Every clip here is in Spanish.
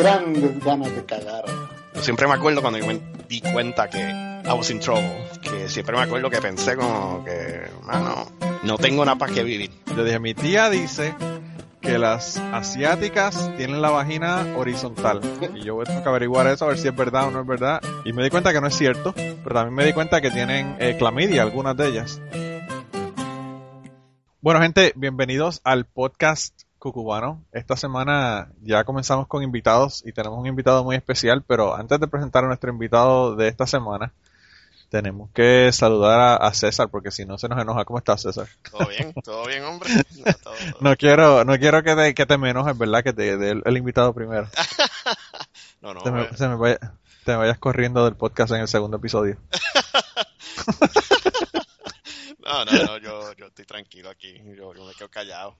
grandes ganas de cagar. Yo siempre me acuerdo cuando yo me di cuenta que I was in trouble, que siempre me acuerdo que pensé como que, mano, no tengo nada para qué vivir. Yo dije, mi tía dice que las asiáticas tienen la vagina horizontal. Y yo tengo que averiguar eso, a ver si es verdad o no es verdad. Y me di cuenta que no es cierto, pero también me di cuenta que tienen eh, clamidia, algunas de ellas. Bueno, gente, bienvenidos al podcast Cucubano. Esta semana ya comenzamos con invitados y tenemos un invitado muy especial, pero antes de presentar a nuestro invitado de esta semana, tenemos que saludar a, a César, porque si no se nos enoja. ¿Cómo estás, César? ¿Todo bien? ¿Todo bien, hombre? No, todo- todo- No quiero, no quiero que te, que te me enojes, ¿verdad? Que te dé el, el invitado primero. no, no, Te me, se me vaya- te vayas corriendo del podcast en el segundo episodio. no, no, no, yo, yo estoy tranquilo aquí, yo, yo me quedo callado.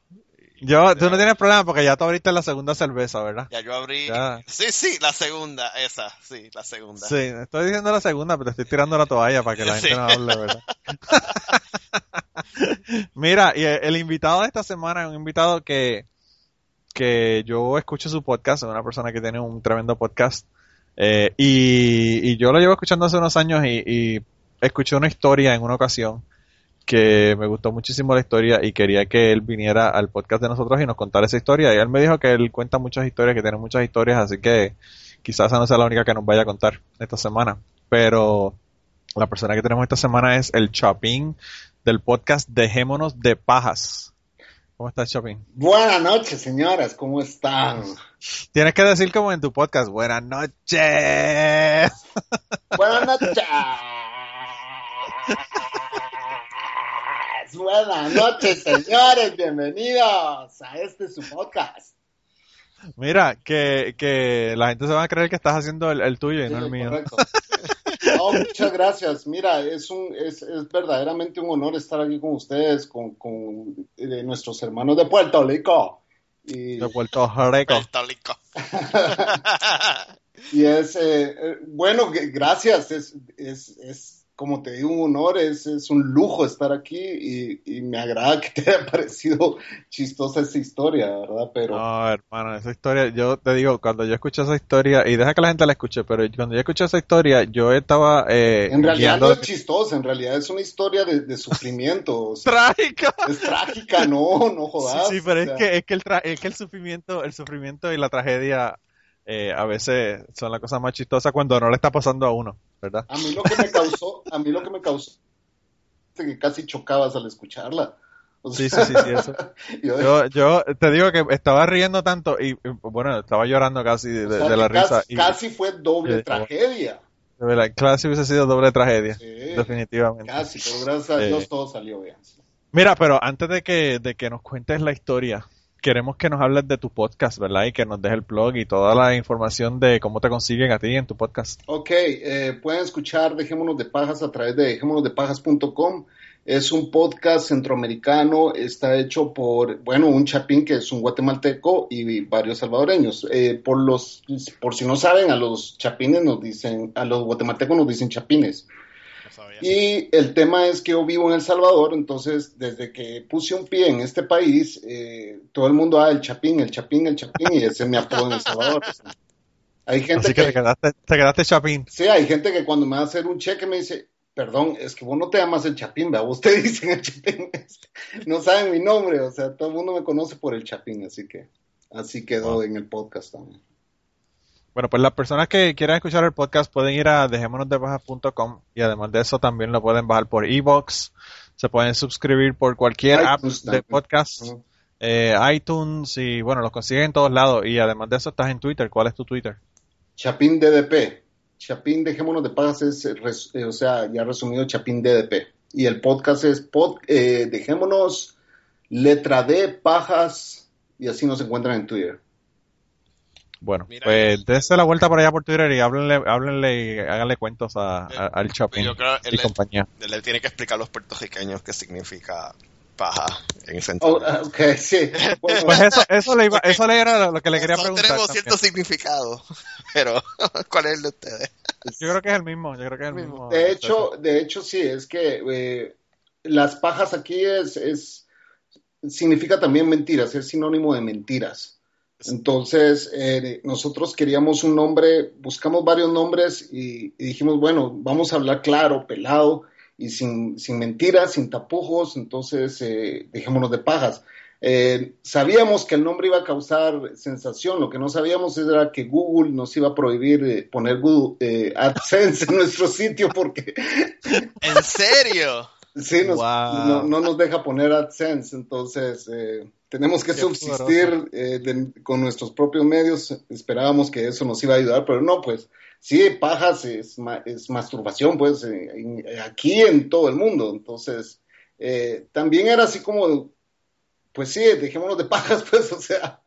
Yo, tú no tienes problema porque ya tú abriste la segunda cerveza, ¿verdad? Ya yo abrí... Ya. Sí, sí, la segunda, esa, sí, la segunda. Sí, estoy diciendo la segunda, pero te estoy tirando la toalla para que la gente no hable, ¿verdad? Mira, y el, el invitado de esta semana es un invitado que, que yo escucho su podcast, es una persona que tiene un tremendo podcast, eh, y, y yo lo llevo escuchando hace unos años y, y escuché una historia en una ocasión que me gustó muchísimo la historia y quería que él viniera al podcast de nosotros y nos contara esa historia. Y él me dijo que él cuenta muchas historias, que tiene muchas historias, así que quizás esa no sea la única que nos vaya a contar esta semana. Pero la persona que tenemos esta semana es el Chapín del podcast Dejémonos de Pajas. ¿Cómo estás, Chapín? Buenas noches, señoras, ¿cómo están? Tienes que decir como en tu podcast, buenas noches. Buenas noches. Buenas noches, señores, bienvenidos a este su podcast. Mira, que, que la gente se va a creer que estás haciendo el, el tuyo y no el mío. correcto. No, muchas gracias. Mira, es un es, es verdaderamente un honor estar aquí con ustedes, con, con eh, nuestros hermanos de Puerto Rico. Y, De Puerto Rico. Puerto Rico. y es eh, eh, bueno, gracias. Es, es, es como te digo, un honor, es, es un lujo estar aquí y, y me agrada que te haya parecido chistosa esta historia, ¿verdad? Pero No, hermano, esa historia, yo te digo, cuando yo escuché esa historia, y deja que la gente la escuche, pero cuando yo escuché esa historia, yo estaba eh, en realidad guiando- no es chistosa, en realidad es una historia de, de sufrimiento. o sea, trágica. es trágica, no, no jodas. Sí, sí, pero o es que, es que el tra- es que el sufrimiento, el sufrimiento y la tragedia eh, a veces son la cosa más chistosa cuando no le está pasando a uno, ¿verdad? A mí lo que me causó, a mí lo que me causó es que casi chocabas al escucharla. O Sí, sea, sí, sí, sí, eso. yo- Yo, te digo que estaba riendo tanto y, bueno, estaba llorando casi de, o de- sea, de la risa. Casi, Y, casi fue doble Sí, tragedia. de verdad, clase hubiese sido doble tragedia, Sí, definitivamente. Casi, pero gracias a Eh. Dios todo salió bien. Mira, pero antes de que, de que nos cuentes la historia, queremos que nos hables de tu podcast, ¿verdad? Y que nos dejes el blog y toda la información de cómo te consiguen a ti en tu podcast. Ok, eh, pueden escuchar Dejémonos de Pajas a través de dejémonosdepajas.com. Es un podcast centroamericano, está hecho por, bueno, un chapín que es un guatemalteco y varios salvadoreños. Eh, por los, por si no saben, a los chapines nos dicen, a los guatemaltecos nos dicen chapines. Sabía. Y el tema es que yo vivo en El Salvador, entonces desde que puse un pie en este país, eh, todo el mundo, ah, el Chapín, el Chapín, el Chapín, y ese es mi apodo en El Salvador. Hay gente Así que te que, quedaste, te quedaste chapín. sí, hay gente que cuando me va a hacer un cheque me dice, perdón, es que vos no te llamas el Chapín, ¿verdad? Vos te dicen el Chapín, no saben mi nombre, o sea, todo el mundo me conoce por el Chapín, así que así quedó Wow. en el podcast también. Bueno, pues las personas que quieran escuchar el podcast pueden ir a dejémonosdebajas.com y además de eso también lo pueden bajar por iBox, se pueden suscribir por cualquier app de podcast, eh, iTunes y bueno, los consiguen en todos lados y además de eso estás en Twitter. ¿Cuál es tu Twitter? Chapín DDP. Chapín Dejémonos de Pajas es, eh, res- eh, o sea, ya resumido, Chapín DDP. Y el podcast es pod, eh, Dejémonos letra D, Pajas, y así nos encuentran en Twitter. Bueno, Mira, pues el- dése la vuelta por allá por Twitter y háblenle, háblenle y háganle cuentos a, a- al shopping Yo creo y él, compañía. él le tiene que explicar a los puertorriqueños qué significa paja en ese Oh, sentido. ah, ok, sí. Bueno, Pues eso, eso le iba, eso le era lo que le quería preguntar. tenemos también. cierto significado, pero ¿cuál es el de ustedes? Yo creo que es el mismo, yo creo que es el mismo. de hecho, de hecho sí, es que eh, las pajas aquí es, es significa también mentiras, es sinónimo de mentiras. Entonces, eh, nosotros queríamos un nombre, buscamos varios nombres y, dijimos, bueno, vamos a hablar claro, pelado y sin, sin mentiras, sin tapujos, entonces eh, dejémonos de pajas. Eh, sabíamos que el nombre iba a causar sensación, lo que no sabíamos era que Google nos iba a prohibir eh, poner Google, eh, AdSense en nuestro sitio porque ¿En serio? Sí, nos- Wow. no, no nos deja poner AdSense, entonces eh, tenemos que Qué subsistir eh, de- con nuestros propios medios. Esperábamos que eso nos iba a ayudar, pero no, pues sí, pajas es, es masturbación, pues eh, en- aquí en todo el mundo. Entonces, eh, también era así como, pues sí, dejémonos de pajas, pues, o sea,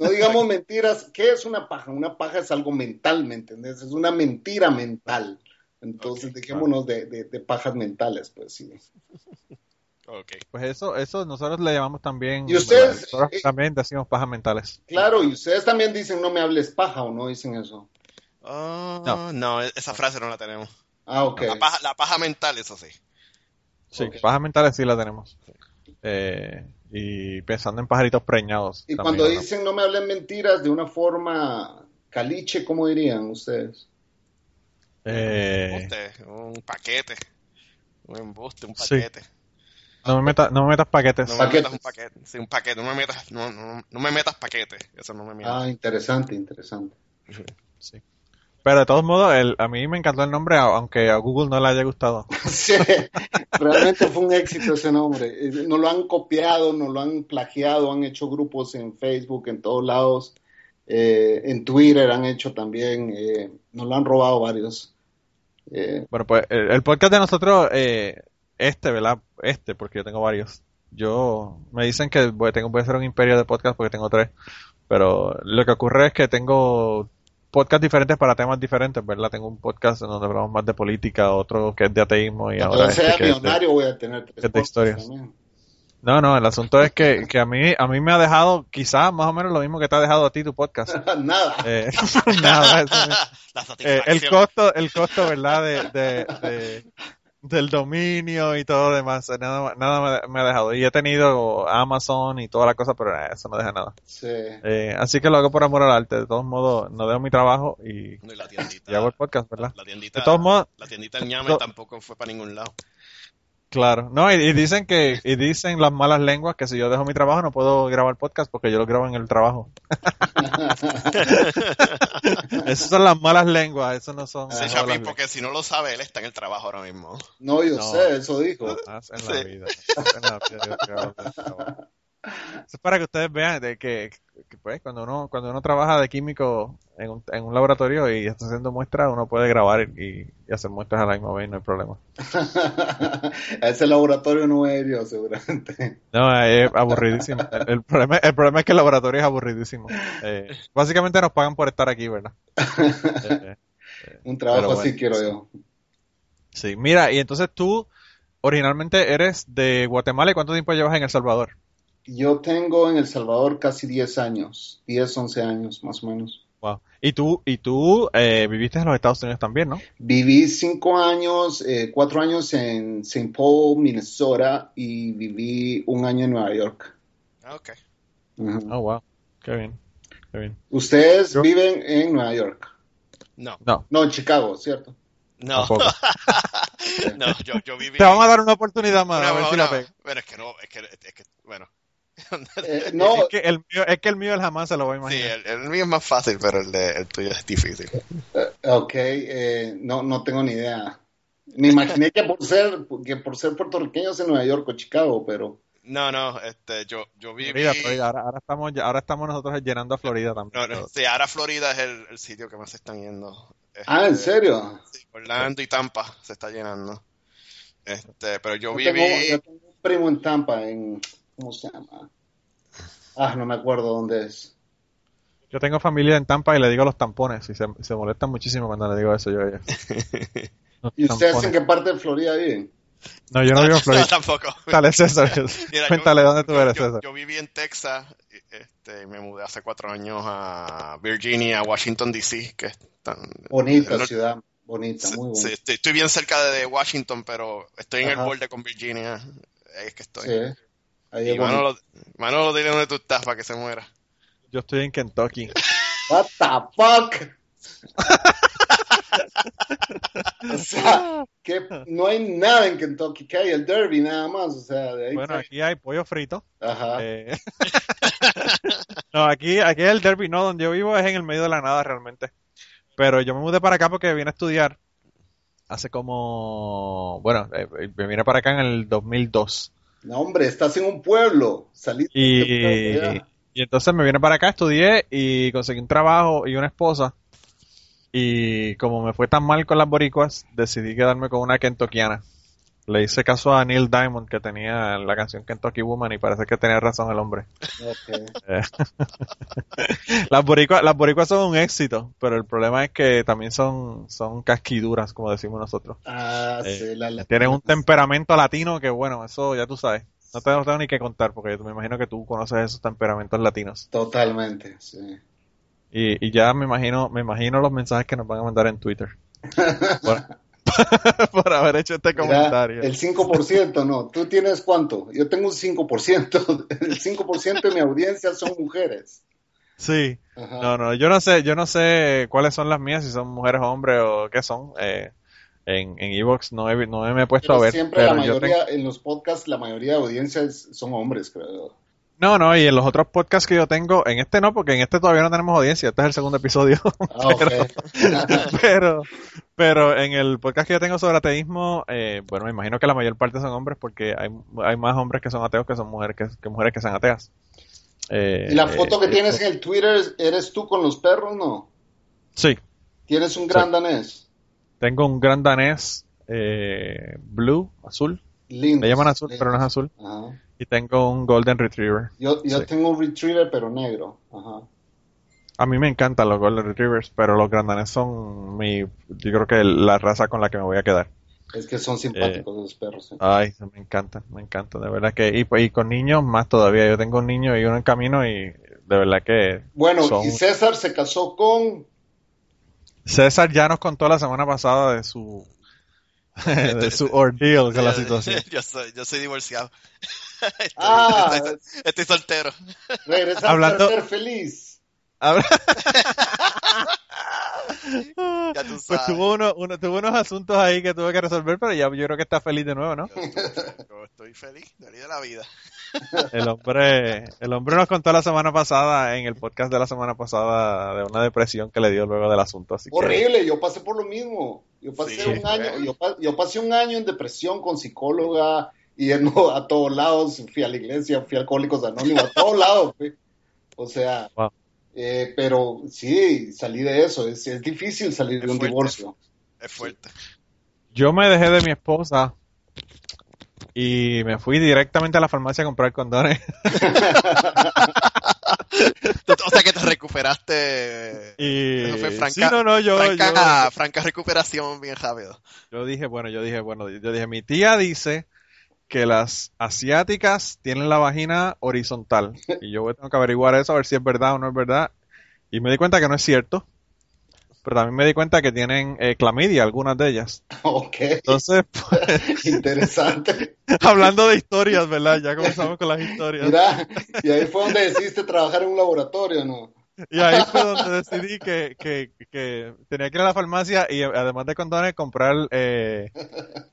no digamos mentiras. ¿Qué es una paja? Una paja es algo mental, ¿me entendés? Es una mentira mental. Entonces, dejémonos de, de- de pajas mentales, pues sí. Ok. Pues eso, eso nosotros le llamamos también. Y ustedes, nosotros eh, también decimos pajas mentales. Claro, y ustedes también dicen no me hables paja o no dicen eso. Oh, No. no. esa frase no la tenemos. Ah, ok. La, paja, la paja mental, eso sí. Sí, Ok. pajas mentales sí la tenemos. Eh, y pensando en pajaritos preñados. Y también, cuando ¿no? dicen no me hablen mentiras de una forma caliche, ¿cómo dirían ustedes? Un Eh, embuste, un paquete. Un embuste, un Sí. paquete. no, me metas, no me metas paquetes. No me Paquetes. metas un paquete. Sí, un paquete. No me metas, no, no, no me metas paquete. Eso no me mientas. Ah, interesante, interesante. Sí. Pero de todos modos, el, a mí me encantó el nombre, aunque a Google no le haya gustado. Sí, realmente fue un éxito ese nombre. Nos lo han copiado, nos lo han plagiado, han hecho grupos en Facebook, en todos lados, eh, en Twitter han hecho también, eh, nos lo han robado varios. Eh, Bueno, pues el, el podcast de nosotros, eh, este, ¿verdad? Este, porque yo tengo varios. Yo, me dicen que voy, tengo, voy a hacer un imperio de podcast porque tengo tres. Pero lo que ocurre es que tengo podcasts diferentes para temas diferentes, ¿verdad? Tengo un podcast en donde hablamos más de política, otro que es de ateísmo y ahora este sea que es de- millonario voy a tener tres es de podcasts historias. también. No, no, el asunto es que, que a mí, a mí me ha dejado quizás más o menos lo mismo que te ha dejado a ti tu podcast. Nada. Eh, nada, Eh, el costo, el costo, ¿verdad? De, de, de- del dominio y todo lo demás, eh, nada, nada me, me ha dejado. Y he tenido Amazon y toda la cosa, pero eh, eso no deja nada. Sí. Eh, así que lo hago por amor al arte. De todos modos, no dejo mi trabajo y, No, y la tiendita. y hago el podcast, ¿verdad? La tiendita. De todos modos, La tiendita del ñame tampoco fue para ningún lado. Claro. No, y, y dicen que, y dicen las malas lenguas que si yo dejo mi trabajo no puedo grabar podcast porque yo lo grabo en el trabajo. Esas son las malas lenguas, eso no son. Sí, las Chapín, porque si no lo sabe, él está en el trabajo ahora mismo. No, yo No. sé, eso dijo. En la Sí. vida. en la vida yo. Eso es para que ustedes vean de que, que, pues cuando uno cuando uno trabaja de químico en un, en un laboratorio y está haciendo muestras, uno puede grabar y, y hacer muestras a la misma vez, no hay problema. Ese laboratorio no he ido, seguramente. No, es aburridísimo. El, el problema, el problema es que el laboratorio es aburridísimo. Eh, básicamente nos pagan por estar aquí, ¿verdad? Eh, Un trabajo Pero así bueno, quiero yo. sí, mira, y entonces tú originalmente eres de Guatemala y ¿cuánto tiempo llevas en El Salvador? Yo tengo en El Salvador casi 10 años, 10, 11 años más o menos. Wow. Y tú, y tú eh, viviste en los Estados Unidos también, ¿no? Viví 5 años, 4 años en St. Paul, Minnesota y viví un año en Nueva York. Ah, ok. Ujú. Oh, wow. Qué bien. Qué bien. Ustedes Yo- viven en Nueva York. No, No, No, en Chicago, ¿cierto? no. no, yo, yo viví. Te vamos a dar una oportunidad más, Una- a ver si una- la pega. Bueno, es que no, es que, es que bueno. Eh, no, Es que el mío, es que el mío jamás se lo va a Sí, imaginar. el, el mío es más fácil, pero el, de, el tuyo es difícil. eh, ok, eh, no, no tengo ni idea. Me imaginé que por ser, que por ser puertorriqueños en Nueva York o Chicago, pero No, no, este, yo, yo viví. Florida, Florida. Ahora, ahora estamos, ahora estamos nosotros llenando a Florida también. No, no, sí, ahora Florida es el, el sitio que más se están yendo. Ah, ¿en Este, serio? sí, Orlando y Tampa se está llenando. Este, pero yo Yo viví. tengo, yo tengo un primo en Tampa, en, ¿cómo se llama? Ah, no me acuerdo dónde es. Yo tengo familia en Tampa y le digo los tampones y se, se molestan muchísimo cuando le digo eso yo a ellos. Los ¿Y ustedes en qué parte de Florida viven? No, yo no vivo en No, Florida. tampoco. Cuéntale, César. Mira, yo- Cuéntale dónde tú yo- eres, yo- César. Yo viví en Texas, y, este, me mudé hace cuatro años a Virginia, Washington DC, que es tan... Bonita no- ciudad, bonita, sí, muy sí, bonita. estoy, estoy bien cerca de Washington, pero estoy en Ajá. el borde con Virginia. Ahí es que estoy. Sí, ahí Y. Manolo, Manolo, dile dónde tú estás para que se muera. Yo estoy en Kentucky. What the fuck? o sea, que no hay nada en Kentucky, que hay el Derby nada más, o sea, de ahí Bueno, aquí hay pollo frito. Ajá. Eh, no, aquí, aquí el derby, no, donde yo vivo es en el medio de la nada realmente. Pero yo me mudé para acá porque vine a estudiar hace como, bueno, eh, me vine para acá en el 2002. No, hombre, estás en un pueblo, saliste Y, pueblo, y entonces me vine para acá, estudié y conseguí un trabajo y una esposa. Y como me fue tan mal con las boricuas, decidí quedarme con una kentuckiana. Le hice caso a Neil Diamond que tenía la canción Kentucky Woman y parece que tenía razón el hombre. Ok. Eh, las boricuas, las boricuas son un éxito, pero el problema es que también son, son casquiduras, como decimos nosotros. Ah, Eh, sí, la, la- Tienen un temperamento latino que bueno, eso ya tú sabes. No te tengo ni que contar porque me imagino que tú conoces esos temperamentos latinos. Totalmente, sí. Y, y ya me imagino, me imagino los mensajes que nos van a mandar en Twitter. Por, por haber hecho este Mira, comentario. el 5%, no. ¿Tú tienes cuánto? Yo tengo un 5%. El 5% de mi audiencia son mujeres. Sí. Ajá. No, no, yo no sé, yo no sé cuáles son las mías, si son mujeres o hombres o qué son. Eh, en en Evox no, he, no me he puesto Pero a ver. siempre la pero mayoría, en los podcasts, la mayoría de audiencias son hombres, creo. No, no, y en los otros podcasts que yo tengo, en este no, porque en este todavía no tenemos audiencia, este es el segundo episodio. Ah, pero, pero en el podcast que yo tengo sobre ateísmo, eh, bueno, me imagino que la mayor parte son hombres porque hay, hay más hombres que son ateos que son mujeres que, que mujeres que sean ateas. Eh, ¿Y la foto que eh, tienes en el Twitter eres tú con los perros, no? Sí, Tienes un gran danés. tengo un gran danés eh, blue, azul, Lindo. le llaman azul, pero no es azul, Ajá. y tengo un golden retriever. Yo, yo Sí. tengo un retriever, pero negro. Ajá. A mí me encantan los golden retrievers, pero los grandanés son mi, yo creo que la raza con la que me voy a quedar. Es que son simpáticos los perros. ¿eh? Ay, me encantan, me encantan, de verdad que, y, pues, y con niños más todavía, yo tengo un niño y uno en camino y de verdad que Bueno, son- y César se casó con... César ya nos contó la semana pasada de su de su ordeal con la situación. Yo soy, yo soy divorciado. Estoy, Ah, estoy- estoy soltero. Hablando- a ser feliz. Habla- Ya tú Pues tuvo, uno, uno- tuvo unos asuntos ahí que tuve que resolver, pero ya yo creo que está feliz de nuevo, ¿no? Yo estoy, yo estoy feliz, feliz de la vida. El hombre, el hombre nos contó la semana pasada, en el podcast de la semana pasada, de una depresión que le dio luego del asunto, así que Horrible, yo pasé por lo mismo. Yo pasé Sí, un año, yo, yo pasé un año en depresión con psicóloga, yendo a todos lados, fui a la iglesia, fui a Alcohólicos Anónimos, a todos lados, fui. O sea, Wow. eh, pero sí, salí de eso. Es, es difícil salir de un fuerte. divorcio. Es fuerte. yo me dejé de mi esposa y me fui directamente a la farmacia a comprar condones. O sea que te recuperaste. Y Eso fue franca, sí, no, no, yo, franca, yo, franca recuperación bien rápido. yo dije, bueno, yo dije, bueno, yo dije, mi tía dice que las asiáticas tienen la vagina horizontal y yo tengo que averiguar eso a ver si es verdad o no es verdad y me di cuenta que no es cierto, pero también me di cuenta que tienen eh, clamidia algunas de ellas. ok, Entonces, pues, interesante. hablando de historias, ¿verdad? Ya comenzamos con las historias. Mira, y ahí fue donde decidiste trabajar en un laboratorio, ¿no? Y ahí fue donde decidí que, que, que tenía que ir a la farmacia y además de condones comprar, eh,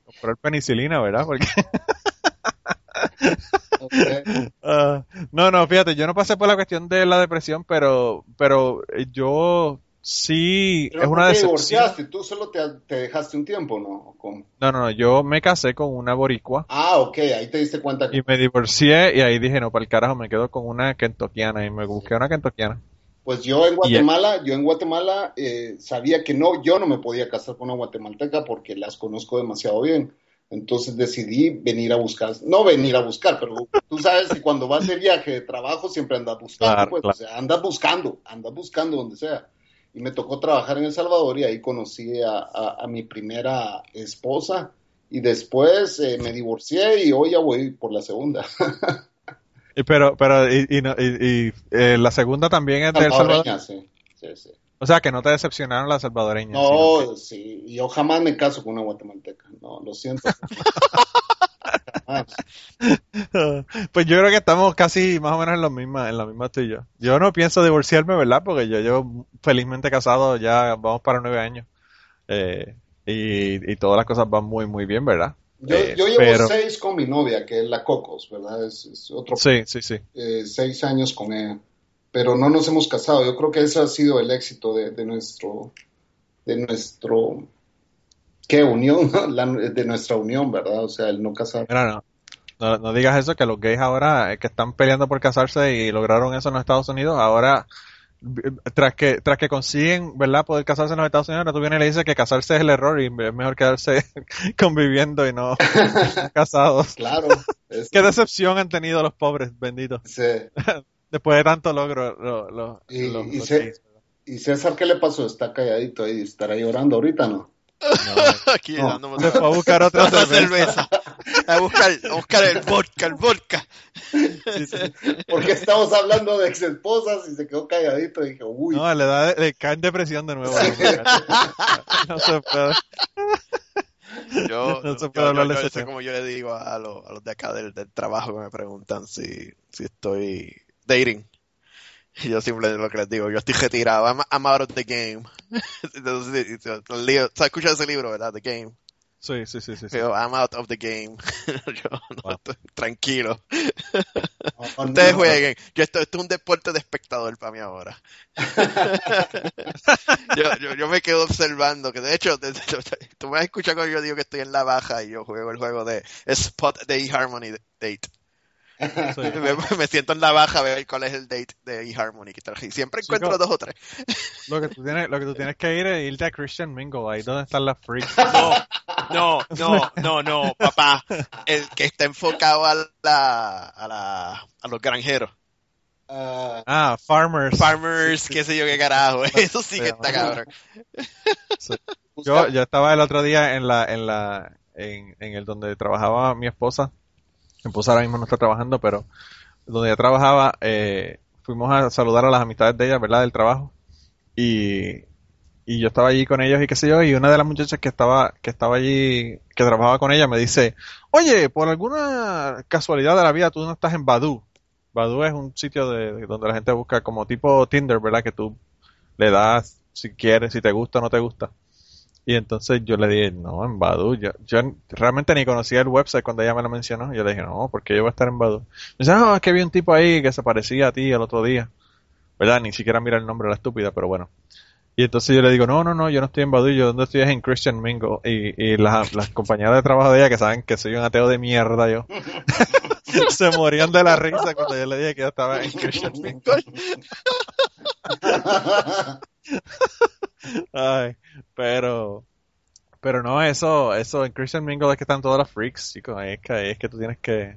comprar penicilina, ¿verdad? Porque, ah, no, no, fíjate, yo no pasé por la cuestión de la depresión, pero, pero yo sí, Pero es una ¿por qué decepción. divorciaste? Tú solo te, te dejaste un tiempo, ¿no? ¿Cómo? No, no, yo me casé con una boricua Ah, ok, ahí te diste cuenta que y me divorcié y ahí dije, no, para el carajo, me quedo con una kentoquiana y me busqué una kentoquiana. Pues yo en Guatemala, yo en Guatemala eh, sabía que no, yo no me podía casar con una guatemalteca porque las conozco demasiado bien. Entonces decidí venir a buscar, no venir a buscar, pero tú sabes que cuando vas de viaje de trabajo siempre andas buscando, Claro, pues, claro. o sea, andas buscando, andas buscando donde sea. Y me tocó trabajar en El Salvador y ahí conocí a, a- a mi primera esposa y después eh, me divorcié y hoy ya voy por la segunda. Y pero, pero, y, y, no- y- y, eh, la segunda también es de El Salvador. Sí, sí, sí. O sea, que no te decepcionaron las salvadoreñas. sino que- No, sí, yo jamás me caso con una guatemalteca, no, lo siento. Pues yo creo que estamos casi más o menos en la misma, en la misma tú y yo. Yo no pienso divorciarme, ¿verdad? Porque yo llevo felizmente casado ya, vamos para nueve años. Eh, y, y todas las cosas van muy, muy bien, ¿verdad? Yo, Eh, yo llevo pero- seis con mi novia, que es la Cocos, ¿verdad? Es, es otro Sí, sí, sí. eh, seis años con ella, pero no nos hemos casado. Yo creo que ese ha sido el éxito de, de nuestro, de nuestro, ¿qué unión? La- de nuestra unión, ¿verdad? O sea, el no casar. Mira, no, no, no digas eso, que los gays ahora eh, que están peleando por casarse y lograron eso en los Estados Unidos, ahora, tras que, tras que consiguen, ¿verdad?, poder casarse en los Estados Unidos, ahora tú vienes y le dices que casarse es el error y es mejor quedarse conviviendo y no casados. Claro. es- Qué decepción han tenido los pobres, benditos. sí. Después de tanto logro, lo- lo- Y- los- y los se- gays. ¿Y César qué le pasó? Está calladito ahí, estará llorando ahorita, ¿no? Aquí No, dándome se fue a buscar otra otra cerveza. cerveza. A buscar, a buscar el vodka, el vodka. Sí, sí. Porque estamos hablando de ex esposas y se quedó calladito y dije, uy, No, le da, le cae en depresión de nuevo. No se puede. Yo, No se yo- puede hablar yo- de yo sé tema. como yo le digo a, los, a los de acá del, del trabajo que me preguntan si, si estoy dating. Y yo simplemente lo que les digo, yo estoy retirado, I'm, I'm out of the game. Entonces, sí, sí, el libro- ¿sabes escuchar ese libro, verdad? The Game. Sí, sí, sí, sí. sí. Yo, I'm out of the game. yo no Wow. estoy tranquilo. no, Ustedes no, jueguen. Yo esto, esto es un deporte de espectador para mí ahora. yo, yo, yo me quedo observando, que de hecho, de hecho, tú me has escuchado cuando yo digo que estoy en la baja y yo juego el juego de Spot the eHarmony Date. Sí. Me, me siento en la baja a ver cuál es el date de eHarmony. Siempre Chico. encuentro dos o tres. Lo que tú tienes, lo que tú tienes que ir es irte a Christian Mingle, ahí donde están las freaks. No, no, no, no, no, papá. El que está enfocado a la, a la, a los granjeros. Ah, Ah, Farmers. Farmers, qué sé yo qué carajo. Eso sí que está cabrón. Yo, yo estaba el otro día en la, en la, en, en el donde trabajaba mi esposa. Esposa ahora mismo no está trabajando, pero donde ella trabajaba, eh, fuimos a saludar a las amistades de ella, ¿verdad? Del trabajo. Y, y yo estaba allí con ellos y qué sé yo, y una de las muchachas que estaba, que estaba allí, que trabajaba con ella, me dice, oye, por alguna casualidad de la vida, tú no estás en Badu. Badu es un sitio de, de donde la gente busca como tipo Tinder, ¿verdad? Que tú le das si quieres, si te gusta o no te gusta. Y entonces yo le dije, no, en Badu. Yo, yo realmente ni conocía el website cuando ella me lo mencionó. Yo le dije, no, porque yo voy a estar en Badu. Me dice, no, es que vi un tipo ahí que se parecía a ti el otro día. ¿Verdad? Ni siquiera mira el nombre de la estúpida, pero bueno. Y entonces yo le digo, no, no, no, yo no estoy en Badu, yo donde estoy es en Christian Mingle. Y, y las, las compañeras de trabajo de ella, que saben que soy un ateo de mierda yo, se morían de la risa cuando yo le dije que yo estaba en Christian Mingle. Ay, pero, pero no, eso, eso en Christian Mingle es que están todas las freaks, chicos. Es que, es que tú tienes que,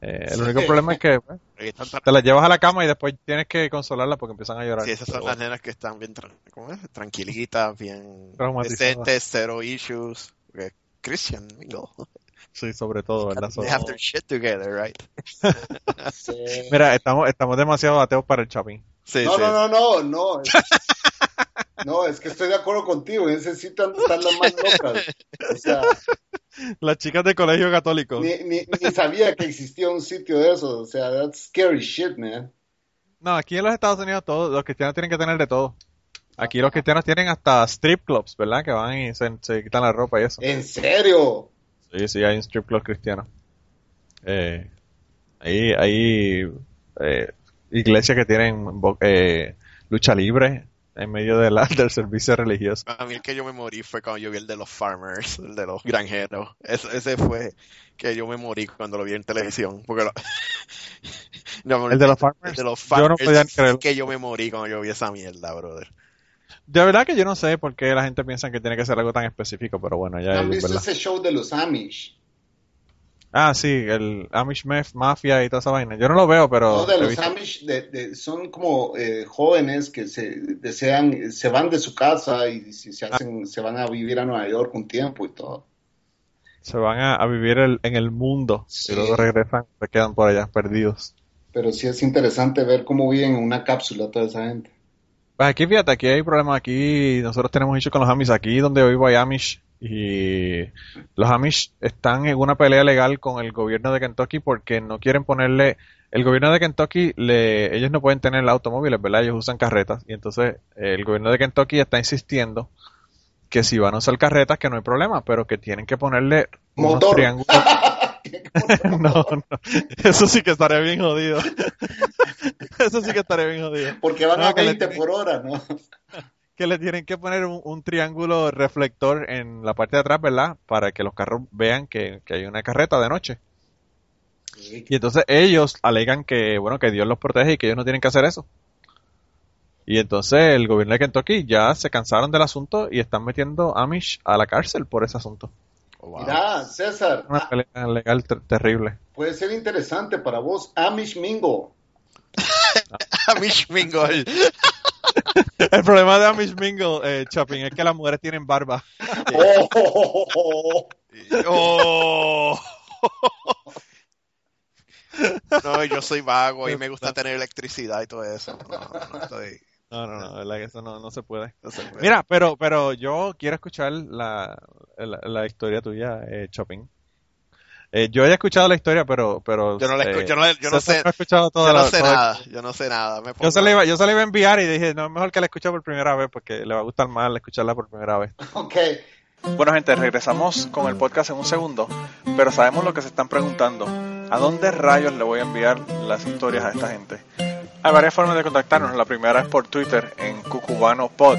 eh, el único problema es que pues, Ahí están te las llevas a la cama y después tienes que consolarlas porque empiezan a llorar. Sí, esas son Pero las bueno, nenas que están bien ¿cómo es? tranquilitas, bien decentes, cero issues. Porque Christian Mingle. Sí, sobre todo, ¿verdad? They have their shit together, right? sí. Mira, estamos, estamos demasiado ateos para el chapín. Sí, No, sí. no, no, no, no. No, es que estoy de acuerdo contigo. En ese sitio estar las más locas. O sea, Las chicas de colegio católico. ni, ni, ni sabía que existía un sitio de eso. O sea, that's scary shit, man. No, aquí en los Estados Unidos todos los cristianos tienen que tener de todo. Aquí los cristianos tienen hasta strip clubs, ¿verdad? Que van y se, se quitan la ropa y eso. ¿En serio? Sí, sí, hay un strip club cristiano. Eh, hay eh, iglesias que tienen eh, lucha libre en medio de la, del servicio religioso. A mí el que yo me morí fue cuando yo vi el de los farmers, el de los granjeros. Ese, ese fue que yo me morí cuando lo vi en televisión. Porque lo- No, El de los el farmers. de los Yo no podía creerlo. que yo me morí cuando yo vi esa mierda, brother. De verdad que yo no sé por qué la gente piensa que tiene que ser algo tan específico, pero bueno, ya ¿Han es visto verdad. ese show de los Amish? Ah, sí, el Amish Maf- Mafia y toda esa vaina. Yo no lo veo, pero... No, de los. Amish de- de- son como eh, jóvenes que se desean, se van de su casa y se, se hacen, se van a vivir a Nueva York un tiempo y todo. Se van a, a vivir el- en el mundo Sí. y luego regresan, se quedan por allá perdidos. Pero sí es interesante ver cómo viven en una cápsula toda esa gente. Pues aquí, fíjate, aquí hay problemas. Aquí nosotros tenemos hecho con los Amish. Aquí donde vivo hay Amish y los Amish están en una pelea legal con el gobierno de Kentucky porque no quieren ponerle... El gobierno de Kentucky, le, ellos no pueden tener automóviles, ¿verdad? Ellos usan carretas. Y entonces el gobierno de Kentucky está insistiendo que si van a usar carretas, que no hay problema, pero que tienen que ponerle unos Motor. triángulos. No, no. Eso sí que estaría bien jodido. Eso sí que estaría bien jodido. Porque van No, a que le 20 tienen- por hora, ¿no? Que le tienen que poner un, un triángulo reflector en la parte de atrás, ¿verdad? Para que los carros vean que, que hay una carreta de noche. Y entonces ellos alegan que, bueno, que Dios los protege y que ellos no tienen que hacer eso. Y entonces el gobierno de Kentucky ya se cansaron del asunto y están metiendo Amish a la cárcel por ese asunto. Oh, wow. Mira, César, Una pelea legal ter- terrible. puede ser interesante para vos. Amish Mingo. Amish Mingle. El problema de Amish Mingle, eh, Chapin, es que las mujeres tienen barba. Oh, oh. No, yo soy vago y me gusta tener electricidad y todo eso. No, no estoy. No, no, no, verdad que eso no, no se puede. no se puede. Mira, pero, pero yo quiero escuchar la, la, la historia tuya, eh. Eh, yo he escuchado la historia, pero, pero Yo no la eh, escu- yo no- yo no sé- ha escuchado toda yo no la- sé toda- nada, yo no sé nada. Me Yo pongo- se, la iba, yo se la iba a enviar y dije, no, es mejor que la escuche por primera vez porque le va a gustar más escucharla por primera vez. Ok. Bueno, gente, regresamos con el podcast en un segundo, pero sabemos lo que se están preguntando. ¿A dónde rayos le voy a enviar las historias a esta gente? Hay varias formas de contactarnos. La primera es por Twitter en cucubanopod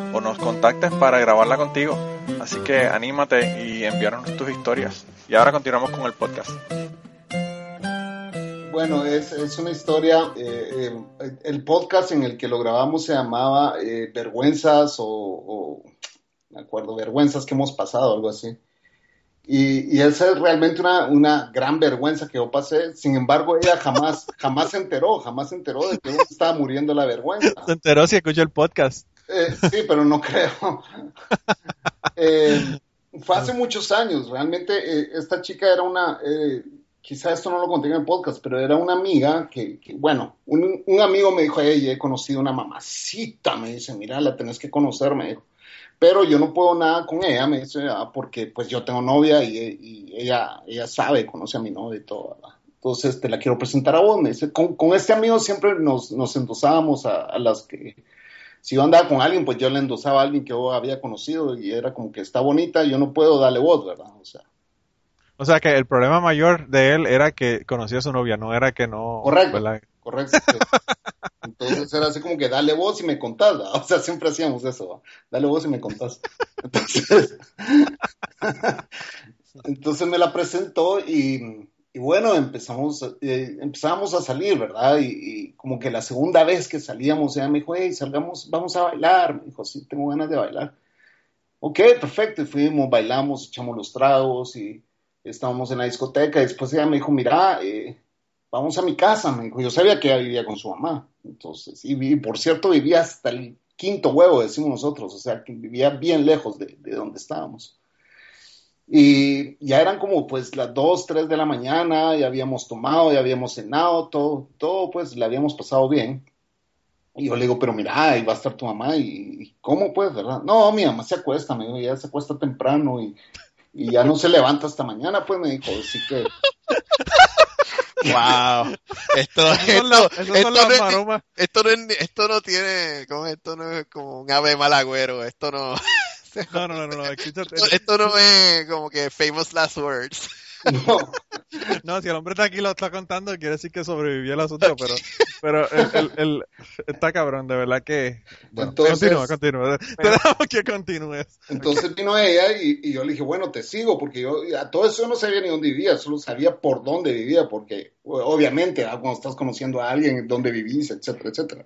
o nos contactes para grabarla contigo. Así que anímate y envíanos tus historias. Y ahora continuamos con el podcast. Bueno, es, es una historia, eh, eh, el podcast en el que lo grabamos se llamaba eh, Vergüenzas o, o, me acuerdo, Vergüenzas que hemos pasado, algo así. Y, y esa es realmente una, una gran vergüenza que yo pasé. Sin embargo, ella jamás, jamás se enteró, jamás se enteró de que yo estaba muriendo la vergüenza. Se enteró si escuchó el podcast. Eh, sí, pero no creo. Eh, fue hace muchos años, realmente eh, esta chica era una, eh, quizá esto no lo conté en el podcast, pero era una amiga que, que, bueno, un, un amigo me dijo, hey, he conocido una mamacita, me dice, mira, la tenés que conocer, me dijo. Pero yo no puedo nada con ella, me dice, ah, porque pues yo tengo novia y, y ella, ella sabe, conoce a mi novia y todo, ¿verdad? Entonces te la quiero presentar a vos, me dice. Con, con este amigo siempre nos, nos endosábamos a, a las que si yo andaba con alguien, pues yo le endosaba a alguien que yo había conocido y era como que está bonita, yo no puedo darle voz, ¿verdad? O sea, O sea que el problema mayor de él era que conocía a su novia, no era que no... Correcto. ¿verdad? correcto. Entonces era así como que dale voz y me contás, ¿verdad? o sea, siempre hacíamos eso, ¿verdad? dale voz y me contás. Entonces, entonces me la presentó y, y bueno, empezamos, eh, empezamos a salir, ¿verdad? Y, como que la segunda vez que salíamos, ella me dijo, hey, salgamos, vamos a bailar. Me dijo, sí, tengo ganas de bailar. Ok, perfecto. Y fuimos, bailamos, echamos los tragos y estábamos en la discoteca. Y después ella me dijo, mira, eh, vamos a mi casa. Me dijo, yo sabía que ella vivía con su mamá. Entonces, y, y por cierto, vivía hasta el quinto huevo, decimos nosotros. O sea, que vivía bien lejos de, de donde estábamos. Y ya eran como pues las 2, 3 de la mañana, ya habíamos tomado, ya habíamos cenado, todo, todo pues le habíamos pasado bien. Y yo le digo, pero mira, ahí va a estar tu mamá, y, y ¿cómo pues, verdad? No, mi mamá se acuesta, me dijo, ya se acuesta temprano y, y ya no se levanta hasta mañana, pues me dijo, así que... Wow. Esto, esto, no es- esto no es- esto no tiene, ¿cómo es? esto no es como un ave malagüero, esto no, No, no, no, no, no, escúchate. esto, esto no es como que famous last words. No, No, si el hombre está aquí lo está contando, quiere decir que sobrevivió el asunto, pero, pero el, el- el- está cabrón, de verdad que... Bueno, Entonces- continúa, continúa. Te dejamos que continúes. Entonces vino ella y, y yo le dije, bueno, te sigo, porque yo a todo eso no sabía ni dónde vivía, solo sabía por dónde vivía, porque obviamente ah, cuando estás conociendo a alguien, dónde vivís, etcétera, etcétera.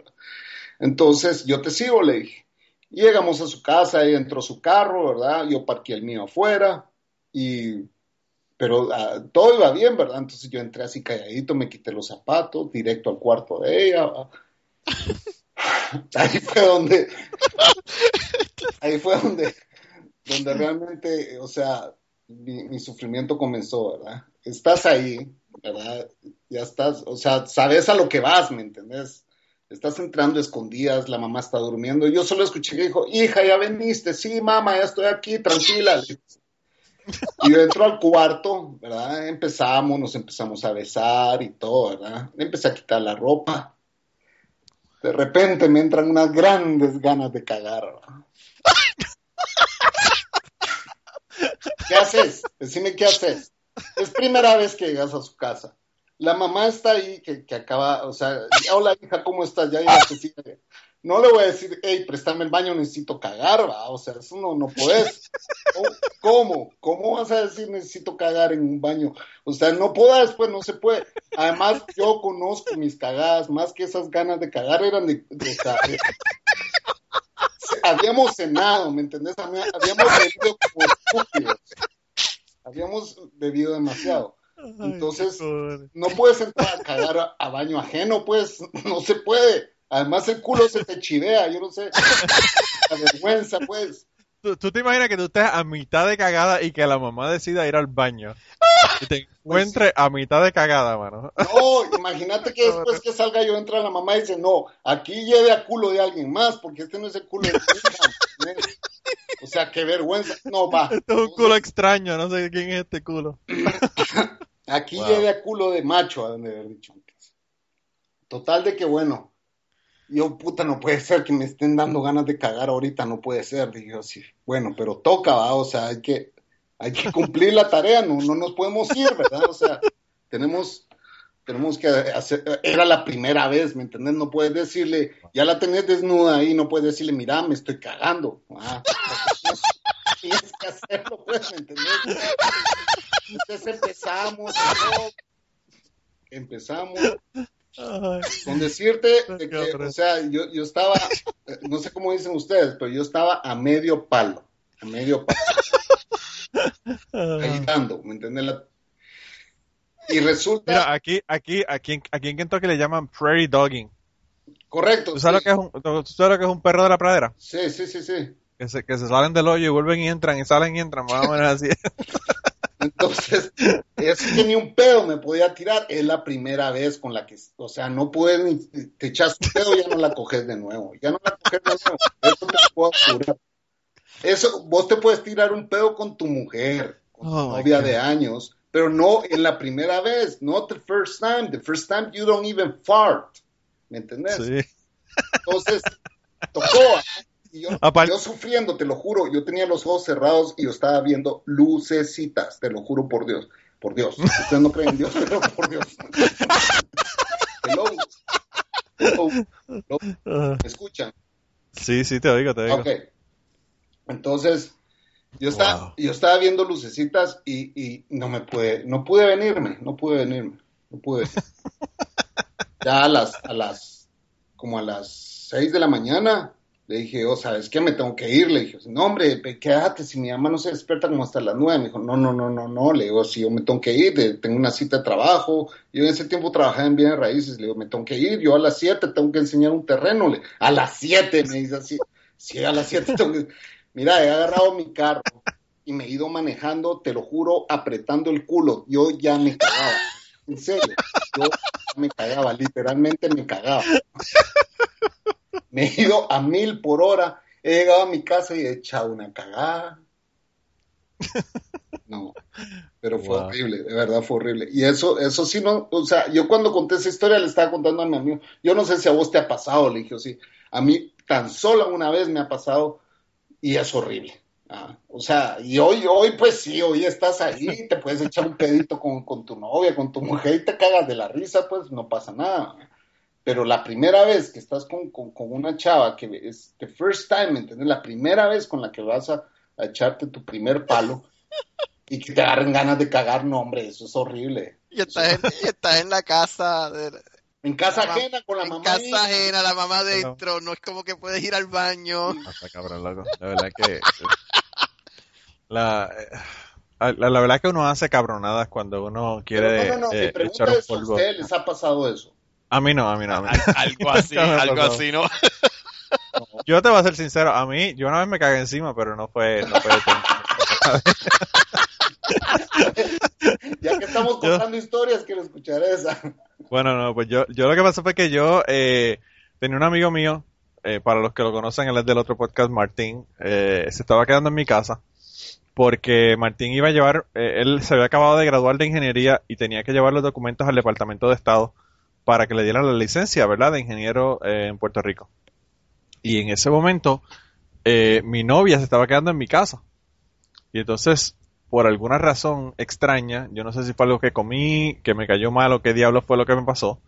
Entonces yo te sigo, le dije. Llegamos a su casa, ella entró su carro, ¿verdad? Yo parqué el mío afuera, y, pero ah, todo iba bien, ¿verdad? Entonces yo entré así calladito, me quité los zapatos, directo al cuarto de ella. Ahí fue donde, ahí fue donde, donde realmente, o sea, mi, mi sufrimiento comenzó, ¿verdad? Estás ahí, ¿verdad? Ya estás, o sea, sabes a lo que vas, ¿me entendés? Estás entrando escondidas, la mamá está durmiendo. Yo solo escuché que dijo, hija, ya veniste, sí, mamá, ya estoy aquí, tranquila. Y yo entro al cuarto, ¿verdad? Empezamos, nos empezamos a besar y todo, ¿verdad? Empecé a quitar la ropa. De repente me entran unas grandes ganas de cagar. ¿Qué haces? Decime qué haces. Es primera vez que llegas a su casa. La mamá está ahí, que, que acaba, o sea, hola hija, ¿cómo estás? Ya llegaste, sí. No le voy a decir, hey, préstame el baño, necesito cagar, va. O sea, eso no, no puedes. ¿Cómo? ¿Cómo vas a decir necesito cagar en un baño? O sea, no puedas, pues no se puede. Además, yo conozco mis cagadas, más que esas ganas de cagar eran de, de, de- habíamos cenado, ¿me entendés? Había- Habíamos bebido como estúpidos. Habíamos bebido demasiado. Entonces, no puedes entrar a cagar a, a baño ajeno, pues, no se puede. Además, el culo se te chivea, yo no sé. La vergüenza, pues. ¿Tú, tú te imaginas que tú estés a mitad de cagada y que la mamá decida ir al baño y te encuentre a mitad de cagada, mano? No, imagínate que después que salga yo entra la mamá y dice, no, aquí lleve a culo de alguien más, porque este no es el culo de tu hija. ¿entendés? O sea, qué vergüenza. No, va. Este es un culo extraño, no sé quién es este culo. Aquí Wow. lleve a culo de macho, a donde haber dicho antes. Total de que bueno, yo puta, no puede ser que me estén dando ganas de cagar ahorita, no puede ser. Dije yo, sí, bueno, pero toca, va, o sea, hay que, hay que cumplir la tarea, no, no nos podemos ir, ¿verdad? O sea, tenemos, tenemos que hacer, era la primera vez, ¿me entendés? No puedes decirle, ya la tenés desnuda ahí, no puedes decirle, mira, me estoy cagando. Ah, tienes que hacerlo, pues, ¿me entendés? Entonces empezamos, ¿no? empezamos con decirte de que, o sea, yo, yo estaba, no sé cómo dicen ustedes, pero yo estaba a medio palo, a medio palo, ahí dando, ¿me entiendes? La- Y resulta, Mira, aquí, aquí, aquí, en- aquí en Kentucky le llaman prairie dogging. correcto, ¿Tú sabes, sí, lo que es un, tú sabes lo que es un perro de la pradera? sí, sí, sí, sí. Que se, que se salen del hoyo y vuelven y entran y salen y entran, más o menos así. Entonces, es que ni un pedo me podía tirar. Es la primera vez con la que, o sea, no puedes, ni- te echas un pedo, ya no la coges de nuevo. Ya no la coges de nuevo. Eso te puedo asegurar. Eso, vos te puedes tirar un pedo con tu mujer, con tu Oh, novia de años, pero no en la primera vez, not the first time. The first time you don't even fart. ¿Me entendés? Sí. Entonces, tocó. Y yo, yo sufriendo, te lo juro, yo tenía los ojos cerrados y yo estaba viendo lucecitas, te lo juro por Dios. Por Dios. Ustedes no creen en Dios, pero por Dios. Hello. Hello. Hello. ¿Me escuchan? Sí, sí, te oigo, te oigo. Ok. Entonces, yo estaba, Wow. yo estaba viendo lucecitas y, y no me pude, no pude venirme, no pude venirme, no pude. Ya a las, a las, como a las seis de la mañana, le dije, oh, ¿sabes qué? Me tengo que ir. Le dije, no, hombre, quédate, si mi mamá no se despierta como hasta las nueve. Me dijo, no, no, no, no, no. Le digo, si yo me tengo que ir, tengo una cita de trabajo. Yo en ese tiempo trabajaba en bienes raíces. Le digo, me tengo que ir. Yo a las siete tengo que enseñar un terreno. Le, a las siete, me dice así. Sí, a las siete tengo que... Mira, he agarrado mi carro y me he ido manejando, te lo juro, apretando el culo. Yo ya me cagaba. En serio, yo me cagaba, literalmente me cagaba. Me he ido a mil por hora, he llegado a mi casa y he echado una cagada. No, pero fue Wow. horrible, de verdad fue horrible. Y eso, eso sí, no, o sea, yo cuando conté esa historia le estaba contando a mi amigo, yo no sé si a vos te ha pasado, le dije, sí, a mí tan solo una vez me ha pasado y es horrible, Ah, o sea, y hoy, hoy pues sí, hoy estás ahí, te puedes echar un pedito con, con tu novia, con tu mujer y te cagas de la risa, pues no pasa nada. Pero la primera vez que estás con, con, con una chava que es the first time, ¿entendés? La primera vez con la que vas a, echarte tu primer palo y que te agarren ganas de cagar, no, hombre, eso es horrible. Y estás, en, y estás en la casa, de, En casa La ajena con la en mamá. casa ahí. ajena, la mamá dentro, no es como que puedes ir al baño. Hasta cabrón, loco. La verdad que. La, eh, la, la verdad que uno hace cabronadas cuando uno quiere Pero no, no, no, eh, mi echar un ¿a polvo. ustedes les ha pasado eso? A mí no, a mí no. A mí no. Al- algo así, algo así, ¿no? Yo te voy a ser sincero, a mí, yo una vez me cagué encima, pero no fue, no fue Ya que estamos Yo- contando historias, quiero escuchar esa. Bueno, no, pues yo, yo lo que pasó fue que yo eh, tenía un amigo mío, eh, para los que lo conocen, él es del otro podcast, Martín, eh, se estaba quedando en mi casa porque Martín iba a llevar, él se había acabado de graduar de ingeniería y tenía que llevar los documentos al Departamento de Estado para que le dieran la licencia, ¿verdad?, de ingeniero en Puerto Rico. Y en ese momento, mi novia se estaba quedando en mi casa. Y entonces, por alguna razón extraña, yo no sé si fue algo que comí, que me cayó mal o qué diablos fue lo que me pasó,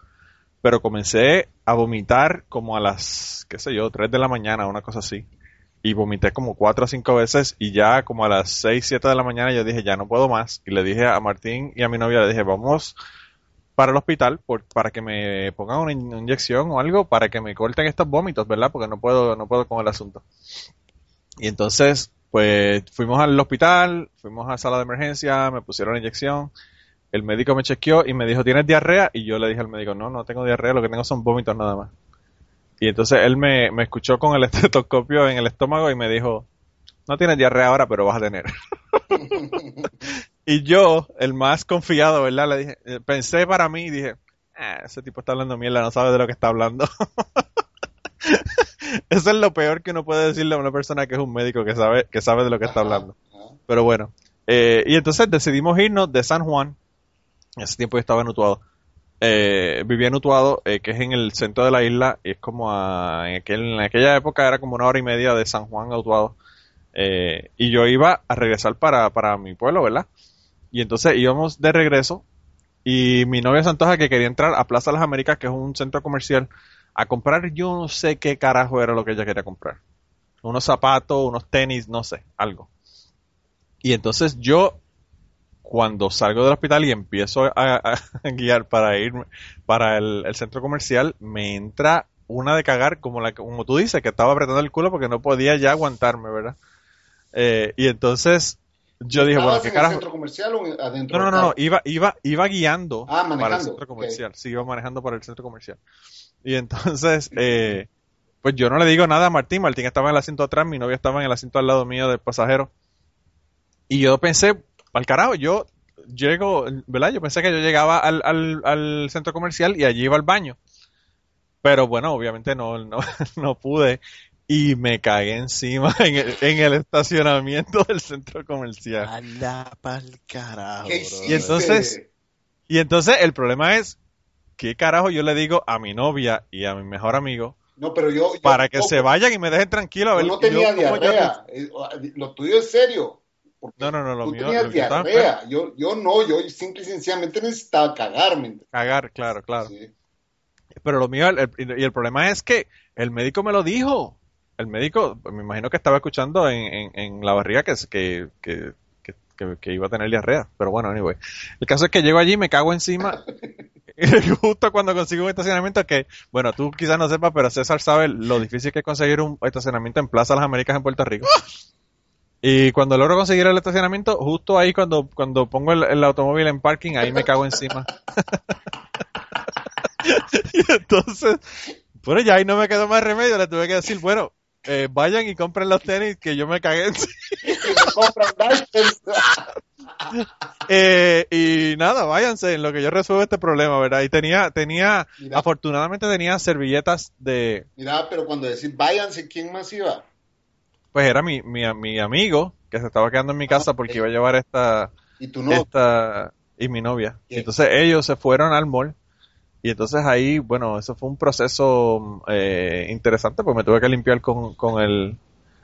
pero comencé a vomitar como a las, qué sé yo, 3 de la mañana, una cosa así. Y vomité como 4 o 5 veces y ya como a las 6, 7 de la mañana yo dije, ya no puedo más. Y le dije a Martín y a mi novia, le dije, vamos para el hospital para que me pongan una in- inyección o algo para que me corten estos vómitos, ¿verdad? Porque no puedo, no puedo con el asunto. Y entonces, pues fuimos al hospital, fuimos a la sala de emergencia, me pusieron la inyección, el médico me chequeó y me dijo, ¿tienes diarrea? Y yo le dije al médico, no, no tengo diarrea, lo que tengo son vómitos nada más. Y entonces él me, me escuchó con el estetoscopio en el estómago y me dijo, no tienes diarrea ahora, pero vas a tener. y yo, el más confiado, ¿verdad? Le dije, eh, pensé para mí y dije, "Ah, ese tipo está hablando mierda, no sabe de lo que está hablando. Eso es lo peor que uno puede decirle a una persona que es un médico que sabe, que sabe de lo que está hablando. Pero bueno, eh, y entonces decidimos irnos de San Juan. Ese tiempo yo estaba en Utuado. Eh, vivía en Utuado, eh, que es en el centro de la isla, y es como a, en, aquel- en aquella época era como una hora y media de San Juan a Utuado. Y yo iba a regresar para, para mi pueblo, ¿verdad? Y entonces íbamos de regreso, y mi novia se antoja que quería entrar a Plaza Las Américas, que es un centro comercial, a comprar yo no sé qué carajo era lo que ella quería comprar. Unos zapatos, unos tenis, no sé, algo. Y entonces yo, cuando salgo del hospital y empiezo a, a- a guiar para irme para el, el centro comercial, me entra una de cagar, como, la, como tú dices, que estaba apretando el culo porque no podía ya aguantarme, ¿verdad? Eh, y entonces yo dije, bueno, ¿Estabas ¿qué en el caro? centro comercial o en- adentro? No, no, no, no, iba, iba, iba guiando Ah, para el centro comercial. Sí, iba manejando para el centro comercial. Y entonces, eh, pues yo no le digo nada a Martín. Martín estaba en el asiento atrás, mi novia estaba en el asiento al lado mío del pasajero. Y yo pensé, al carajo, yo llego, ¿verdad? Yo pensé que yo llegaba al, al, al centro comercial y allí iba al baño. Pero bueno, obviamente no, no, no pude. Y me cagué encima en el, en el estacionamiento del centro comercial. Anda pa'l carajo. Y entonces- Y entonces el problema es, ¿qué carajo yo le digo a mi novia y a mi mejor amigo No, pero yo... yo- para que se vayan y me dejen tranquilo a yo ver no tenía yo cómo yo- diarrea. Eh, Lo tuyo es serio. No, no, no, lo tú mío- tenías lo diarrea. Yo, yo no, yo simple y sencillamente necesitaba cagarme. cagar, claro, claro. Sí. Pero lo mío, el- el- y el problema es que el médico me lo dijo. El médico, me imagino que estaba escuchando en, en, en la barriga que, que, que, que, que- que iba a tener diarrea. Pero bueno, anyway. El caso es que llego allí, me cago encima. justo cuando consigo un estacionamiento que, bueno, tú quizás no sepas, pero César sabe lo difícil que es conseguir un estacionamiento en Plaza Las Américas en Puerto Rico. Y cuando logro conseguir el estacionamiento, justo ahí cuando, cuando pongo el, el automóvil en parking, ahí me cago encima. y entonces, bueno, ya ahí no me quedó más remedio, le tuve que decir, bueno, eh, vayan y compren los tenis que yo me cagué encima. Eh, y nada, váyanse en lo que yo resuelvo este problema, ¿verdad? Y tenía, tenía, afortunadamente tenía servilletas de, Mira, pero cuando decís váyanse, ¿quién más iba? pues era mi, mi, mi amigo que se estaba quedando en mi casa porque iba a llevar esta, Y tú no. esta y mi novia. Bien. Entonces ellos se fueron al mall y entonces ahí, bueno, eso fue un proceso eh, interesante, pues me tuve que limpiar con, con el,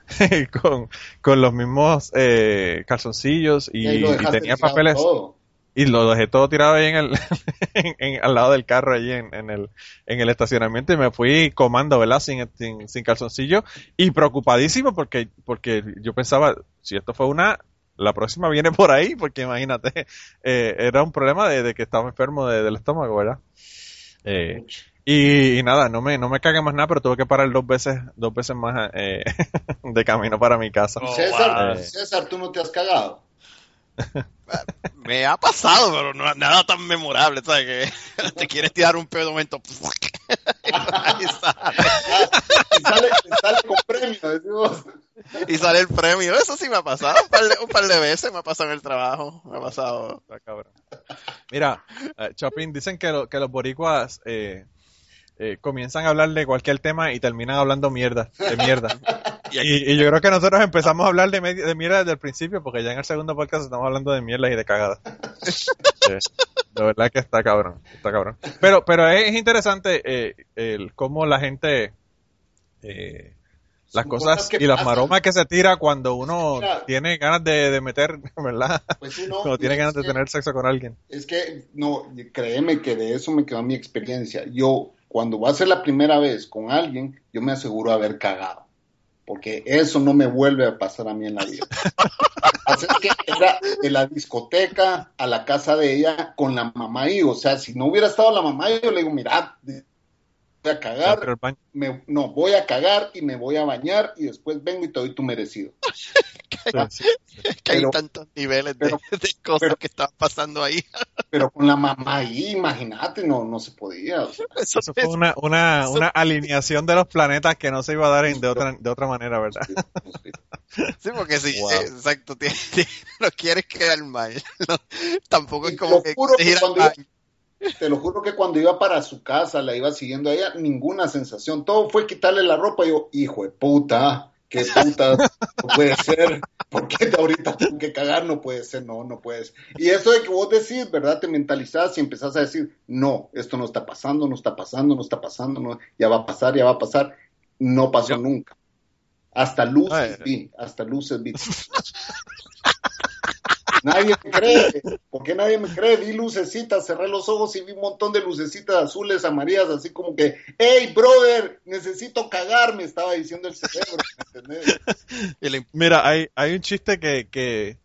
con, con los mismos eh, calzoncillos y, ahí tenía papeles todo. y lo dejé todo tirado ahí en el en- en- al lado del carro allí en, en el en el estacionamiento y me fui comando verdad sin, sin, sin calzoncillo y preocupadísimo porque porque yo pensaba si esto fue una la próxima viene por ahí porque imagínate eh, era un problema de, de que estaba enfermo de- del estómago verdad Eh, y, y nada no me no me cagué más nada pero tuve que parar dos veces dos veces más eh, de camino para mi casa Oh, César, wow. César, tú no te has cagado. Me ha pasado, pero no nada tan memorable, ¿sabes? Que te quieres tirar un pedo momento. y, sale, y sale, con premio, decimos. y sale el premio. Eso sí me ha pasado. Un par de, un par de veces me ha pasado en el trabajo. Me ha pasado. Mira, eh, Chopin, dicen que, lo- que los boricuas eh, eh, comienzan a hablar de cualquier tema y terminan hablando mierda, de mierda. Y, y yo creo que nosotros empezamos a hablar de, mierda desde el principio, porque ya en el segundo podcast estamos hablando de mierda y de cagadas. Eh, de verdad que está cabrón, está cabrón. Pero, pero es, es interesante eh, el cómo la gente... eh, las cosas, y las pasan. maromas que se tira cuando uno Mira. tiene ganas de, de meter, ¿verdad? Pues Cuando tiene ganas de que- tener sexo con alguien. Es que, no, créeme que de eso me quedó mi experiencia. Yo, cuando va a ser la primera vez con alguien, yo me aseguro haber cagado. Porque eso no me vuelve a pasar a mí en la vida. Así que era de la discoteca a la casa de ella con la mamá ahí. O sea, si no hubiera estado la mamá, yo le digo, mira, a cagar, del baño. me- no, voy a cagar y me voy a bañar y después vengo y te doy tu merecido. Sí, sí. Que hay Pero- tantos niveles de, pero- de cosas pero- que están pasando ahí. Pero con la mamá ahí, imagínate, no, no se podía. o sea. Eso, Eso fue es- una, una, una alineación de los planetas que no se iba a dar en- de otra, de otra manera, ¿verdad? sí, porque si, Wow. exacto, no quieres quedar mal. no, tampoco Y es como que cuando. Te lo juro que cuando iba para su casa, la iba siguiendo a ella, ninguna sensación. Todo fue quitarle la ropa. Y yo, hijo de puta, qué puta, no puede ser. ¿Por qué ahorita tengo que cagar? No puede ser, no, no puedes. Y eso de que vos decís, ¿verdad? Te mentalizás y empezás a decir, no, esto no está pasando, no está pasando, no está pasando, no, ya va a pasar, ya va a pasar. No pasó Yo- nunca. Hasta luces vi, hasta luces vi. Nadie me cree. ¿Por qué nadie me cree? Vi lucecitas, cerré los ojos y vi un montón de lucecitas azules, amarillas, así como que, hey, brother, necesito cagar, me estaba diciendo el cerebro, ¿me entendés? Mira, hay, hay un chiste que, que,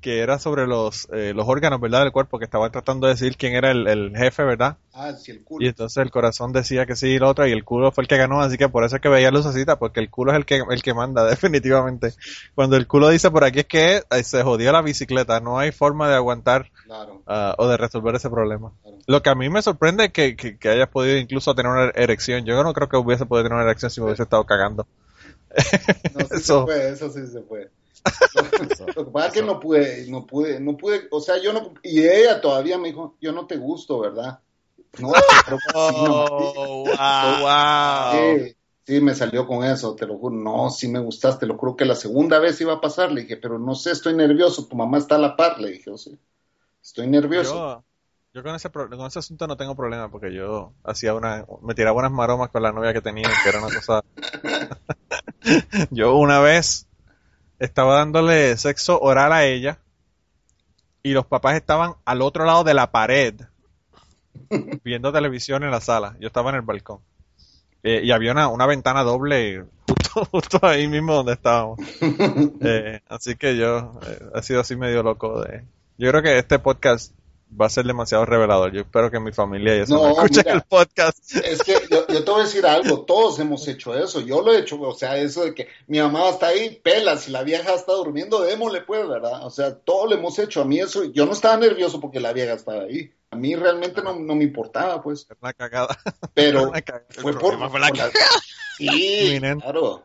que era sobre los, eh, los órganos, ¿verdad? Del cuerpo, que estaban tratando de decir quién era el, el jefe, ¿verdad? Ah, sí, el Y culo. entonces el corazón decía que sí y el otro, y el culo fue el que ganó, así que por eso es que veía lucecita, porque el culo es el que, el que manda, definitivamente. Cuando el culo dice por aquí es que eh, se jodió la bicicleta, no hay forma de aguantar Claro. ah, o de resolver ese problema. Claro. Lo que a mí me sorprende es que, que, que hayas podido incluso tener una erección. Yo no creo que hubiese podido tener una erección si me hubiese estado cagando. No, sí Eso. se fue, eso sí se fue. Lo que pasa es que no pude, no pude, no pude, o sea, yo no, y ella todavía me dijo, yo no te gusto, ¿verdad? No, pero no, Oh, wow. wow. Sí, sí, me salió con eso, te lo juro. No, sí me gustaste, te lo juro que la segunda vez iba a pasar. Le dije, pero no sé, estoy nervioso. Tu mamá está a la par. Le dije, o sea, estoy nervioso. Yo, yo con ese pro- con ese asunto no tengo problema porque yo hacía una me tiraba unas maromas con la novia que tenía que era una cosa yo una vez estaba dándole sexo oral a ella y los papás estaban al otro lado de la pared viendo televisión en la sala. Yo estaba en el balcón. Eh, y había una, una ventana doble justo, justo ahí mismo donde estábamos. Eh, así que yo eh, he sido así medio loco de yo creo que este podcast va a ser demasiado revelador. Yo espero que mi familia y eso No, no, escuchen mira. el podcast. Es que yo, yo te voy a decir algo, todos hemos hecho eso, yo lo he hecho, o sea, eso de que mi mamá está ahí, pela, si la vieja está durmiendo, démosle pues, ¿verdad? O sea, todo lo hemos hecho, a mí eso, yo no estaba nervioso porque la vieja estaba ahí, a mí realmente no, no me importaba, pues, Es una cagada. pero Una cagada. fue por... fue la cagada. Sí, claro.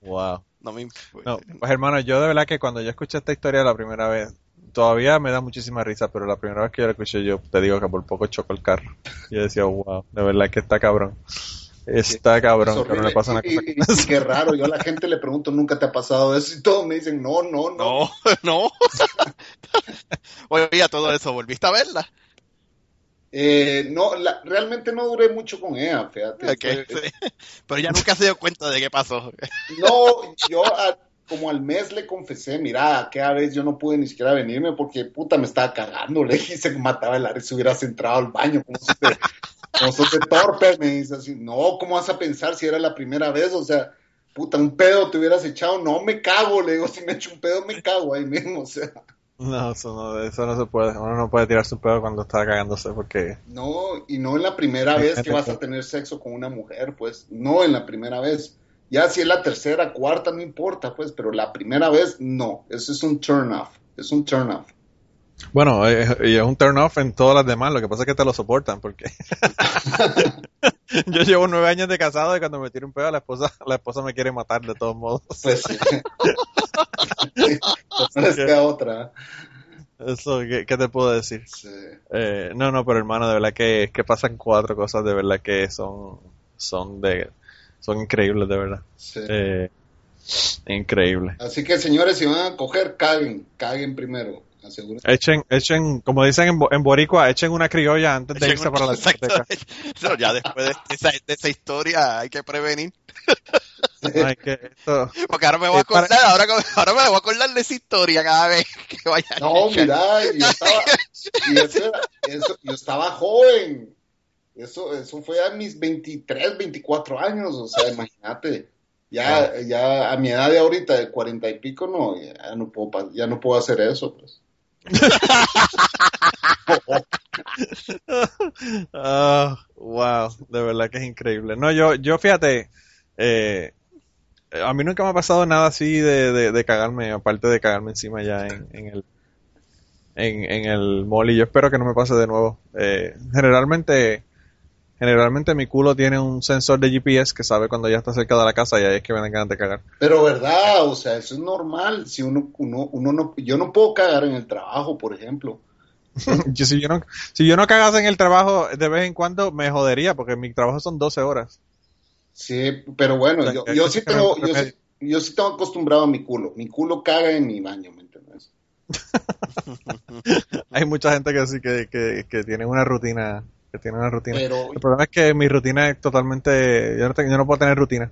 Wow. No me No, pues hermano, yo de verdad que cuando yo escuché esta historia la primera vez, todavía me da muchísima risa, pero la primera vez que yo la escuché yo te digo que por poco choco el carro. Y yo decía, wow, de verdad que está cabrón. Está Es cabrón, que no horrible. le pasa una y, cosa. y- y qué raro, yo a la gente le pregunto, ¿nunca te ha pasado eso? Y todos me dicen, no, no, no. No, no. Oye, a todo eso, ¿volviste a verla? Eh, no, la- realmente no duré mucho con ella, fíjate. Ok, Fue- sí. Pero ya nunca se dio cuenta de qué pasó. No, yo a- como al mes le confesé, mira, aquella vez yo no pude ni siquiera venirme porque puta me estaba cagando, le dije se mataba el aire si hubieras entrado al baño, como sos de torpe, me dice así, no, ¿cómo vas a pensar si era la primera vez? O sea, puta, un pedo te hubieras echado, no me cago, le digo, si me echo un pedo me cago ahí mismo, o sea, No, eso no, eso no se puede. Uno no puede tirarse un pedo cuando está cagándose porque... no, y no en la primera vez que vas que- a tener sexo con una mujer, pues, no en la primera vez. Ya si es la tercera, cuarta, no importa, pues, pero la primera vez, no. Eso es un turn off. Es un turn off. Bueno, eh, y es un turn off en todas las demás, lo que pasa es que te lo soportan porque... Yo llevo nueve años de casado y cuando me tiro un pedo la esposa, la esposa me quiere matar de todos modos. Pues sí. Pues otra. Eso, ¿qué, qué te puedo decir? Sí. Eh, no, no, pero hermano, de verdad que, que pasan cuatro cosas de verdad que son, son de, son increíbles, de verdad. sí. Eh, increíble. Así que, señores, si van a coger, caguen. Caguen primero. Asegúrense. Echen, echen, como dicen en, Bo- en Boricua, echen una criolla antes de Echen irse un- para la discoteca. No, ya después de esa, de esa historia hay que prevenir. Ay, que esto, Porque ahora me voy a para- acordar, ahora, ahora me voy a acordar de esa historia cada vez que vaya. a No, mira, yo estaba, y eso era- eso- yo estaba joven. Eso, eso fue a mis 23, 24 años, o sea, imagínate. Ya, ya a mi edad de ahorita, de 40 y pico, no, ya no puedo, ya no puedo hacer eso, pues. Ah, wow, de verdad que es increíble. No, yo, yo fíjate, eh, a mí nunca me ha pasado nada así de, de, de cagarme, aparte de cagarme encima ya en, en el en, en el mall y yo espero que no me pase de nuevo. Eh, generalmente, generalmente mi culo tiene un sensor de GPS que sabe cuando ya está cerca de la casa y ahí es que me dan ganas de cagar. Pero verdad, o sea, eso es normal. Si uno, uno, uno no, yo no puedo cagar en el trabajo, por ejemplo. Yo, si yo no, si yo no cagase en el trabajo de vez en cuando me jodería porque mi trabajo son 12 horas. Sí, pero bueno, O sea, yo, sí tengo, yo sí, yo sí tengo acostumbrado a mi culo. Mi culo caga en mi baño, ¿me entiendes? Hay mucha gente que sí que, que, que tiene una rutina, que tiene una rutina. Pero, El problema es que mi rutina es totalmente, yo no, tengo- yo no puedo tener rutina.